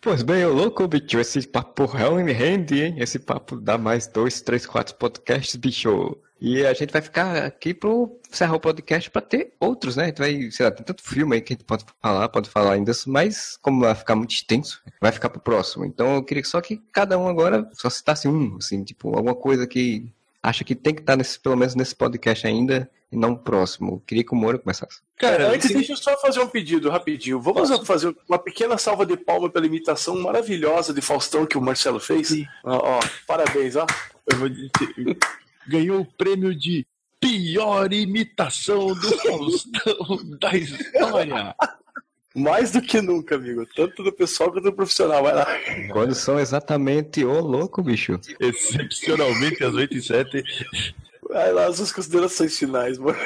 Pois bem, ô louco, bicho, esse papo realmente me rende, hein? Esse papo dá mais dois, três, quatro podcasts, bicho. E a gente vai ficar aqui pro encerrar o podcast pra ter outros, né? A gente vai, sei lá, tem tanto filme aí que a gente pode falar, pode falar ainda, mas como vai ficar muito extenso, vai ficar pro próximo. Então eu queria só que cada um agora só citasse um, assim, tipo, alguma coisa que acha que tem que estar nesse, pelo menos nesse podcast ainda e não no próximo. Eu queria que o Moura começasse. Cara, antes deixa eu só fazer um pedido rapidinho. Vamos fazer uma pequena salva de palma pela imitação maravilhosa de Faustão que o Marcelo fez. Ó, ó, parabéns, ó. Eu vou dizer, ganhou o prêmio de pior imitação do Faustão da história. Mais do que nunca, amigo. Tanto do pessoal quanto do profissional. Vai lá. Quando são exatamente ô louco, bicho. Excepcionalmente às 8 e 7 Vai lá, as suas considerações finais, mano.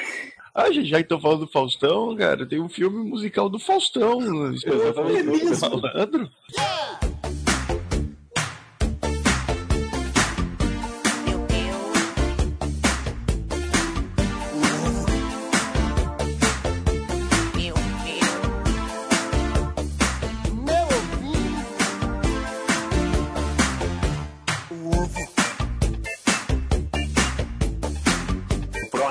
Ah, gente, já que estão falando do Faustão, cara, tem um filme musical do Faustão. É mesmo? Malandro. No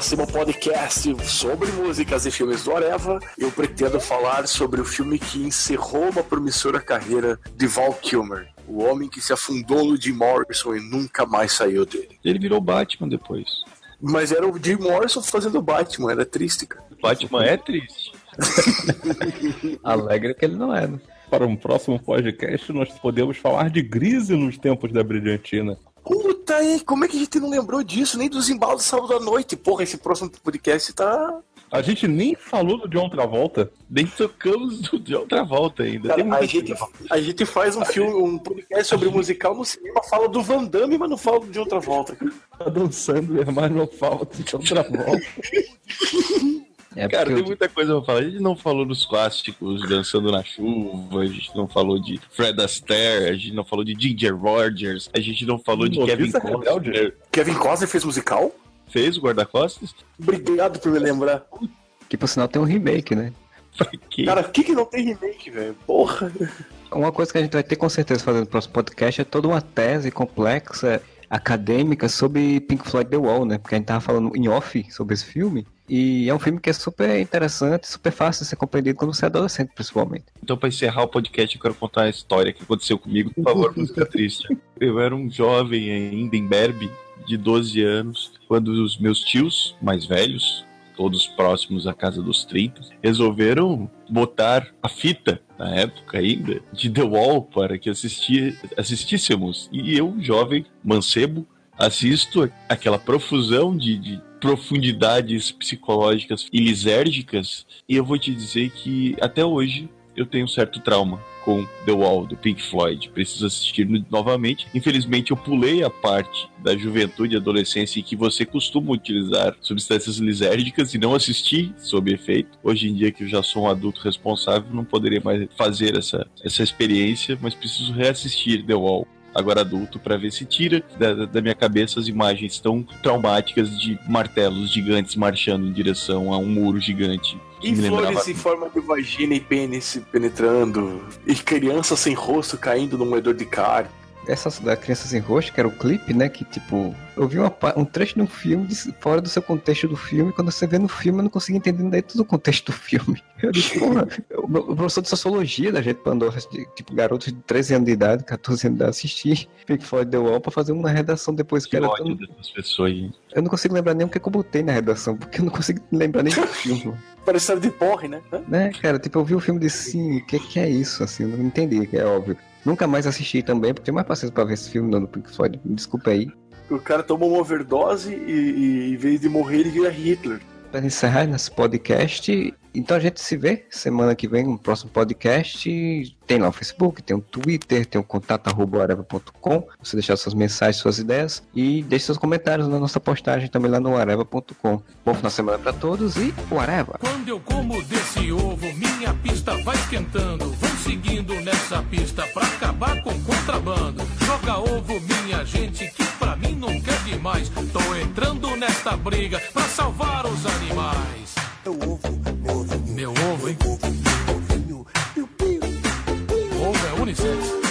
próximo podcast sobre músicas e filmes do Areva, eu pretendo falar sobre o filme que encerrou uma promissora carreira de Val Kilmer. O homem que se afundou no Jim Morrison e nunca mais saiu dele. Ele virou Batman depois. Mas era o Jim Morrison fazendo Batman, era triste, cara. Batman é triste. Alegre que ele não é, né? Para um próximo podcast, nós podemos falar de Grise nos tempos da Brilhantina. Puta aí, como é que a gente não lembrou disso? Nem dos embalos de sábado à noite. Porra, esse próximo podcast tá. A gente nem falou do John Travolta. Nem tocamos do John Travolta ainda. Cara, a, gente, a gente faz um filme, um podcast sobre musical no cinema, fala do Van Damme, mas não fala de outra volta. Adam Sandler, mas não falta de John Travolta. É Cara, tem eu- muita coisa pra falar. A gente não falou dos clássicos, Dançando na Chuva, a gente não falou de Fred Astaire, a gente não falou de Ginger Rogers, a gente não falou de Kevin Rebelde? Costner. Kevin Costner fez musical? Fez o guarda-costas? Obrigado por me lembrar. que por sinal tem um remake, né? Pra quê? Cara, por que, que não tem remake, velho? Porra. Uma coisa que a gente vai ter com certeza fazendo no próximo podcast é toda uma tese complexa, acadêmica, sobre Pink Floyd The Wall, né? Porque a gente tava falando em off sobre esse filme. E é um filme que é super interessante, super fácil de ser compreendido quando você é adolescente, principalmente. Então, pra encerrar o podcast, eu quero contar a história que aconteceu comigo. Por favor, música triste. Eu era um jovem ainda em Berbe, de 12 anos, quando os meus tios mais velhos, todos próximos à casa dos 30, resolveram botar a fita, na época ainda, de The Wall para que assisti, assistíssemos. E eu, jovem, mancebo, assisto aquela profusão de, de profundidades psicológicas e lisérgicas, e eu vou te dizer que até hoje eu tenho um certo trauma com The Wall, do Pink Floyd. Preciso assistir no- novamente. Infelizmente, eu pulei a parte da juventude e adolescência em que você costuma utilizar substâncias lisérgicas e não assisti sob efeito. Hoje em dia, que eu já sou um adulto responsável, não poderia mais fazer essa, essa experiência, mas preciso reassistir The Wall. Agora adulto, para ver se tira da, da minha cabeça as imagens tão traumáticas de martelos gigantes marchando em direção a um muro gigante. E me lembrava- flores em forma de vagina e pênis penetrando. E criança sem rosto caindo no moedor de carne. Essa da Criança Sem Rosto, que era o clipe, né? Que tipo, eu vi uma um trecho de um filme de- fora do seu contexto do filme. e Quando você vê no filme, eu não consegui entender dentro do contexto do filme. Eu disse, porra, o o professor de sociologia da gente mandou, de- tipo, garotos de 13 anos de idade, 14 anos de idade, assistir Pink Floyd The Wall pra fazer uma redação depois que Que era ódio tão... dessas pessoas. Eu não consigo lembrar nem o que, que eu botei na redação, porque eu não consigo lembrar nem do filme. Parece história de porre, né? Né, cara, tipo, eu vi o filme e disse assim, o que, que é isso, assim, eu não entendi, que é óbvio. Nunca mais assisti também, porque tenho mais paciência pra ver esse filme não, do Pink Floyd, me desculpa aí. O cara tomou uma overdose e, e em vez de morrer, ele vira Hitler. Para encerrar nesse podcast, então a gente se vê semana que vem no próximo podcast. Tem lá o Facebook, tem o Twitter, tem o contato areva.com. Você deixar suas mensagens, suas ideias e deixe seus comentários na nossa postagem também lá no areva.com. Bom final de semana para todos e o Areva! Quando eu como desse ovo, minha pista vai esquentando. Vão seguindo nessa pista pra acabar com contrabando. Joga ovo, minha gente, que pra mim não quer demais. Tô entrando nesta briga pra salvar os animais. Meu ovo, hein? Ovo é unissex.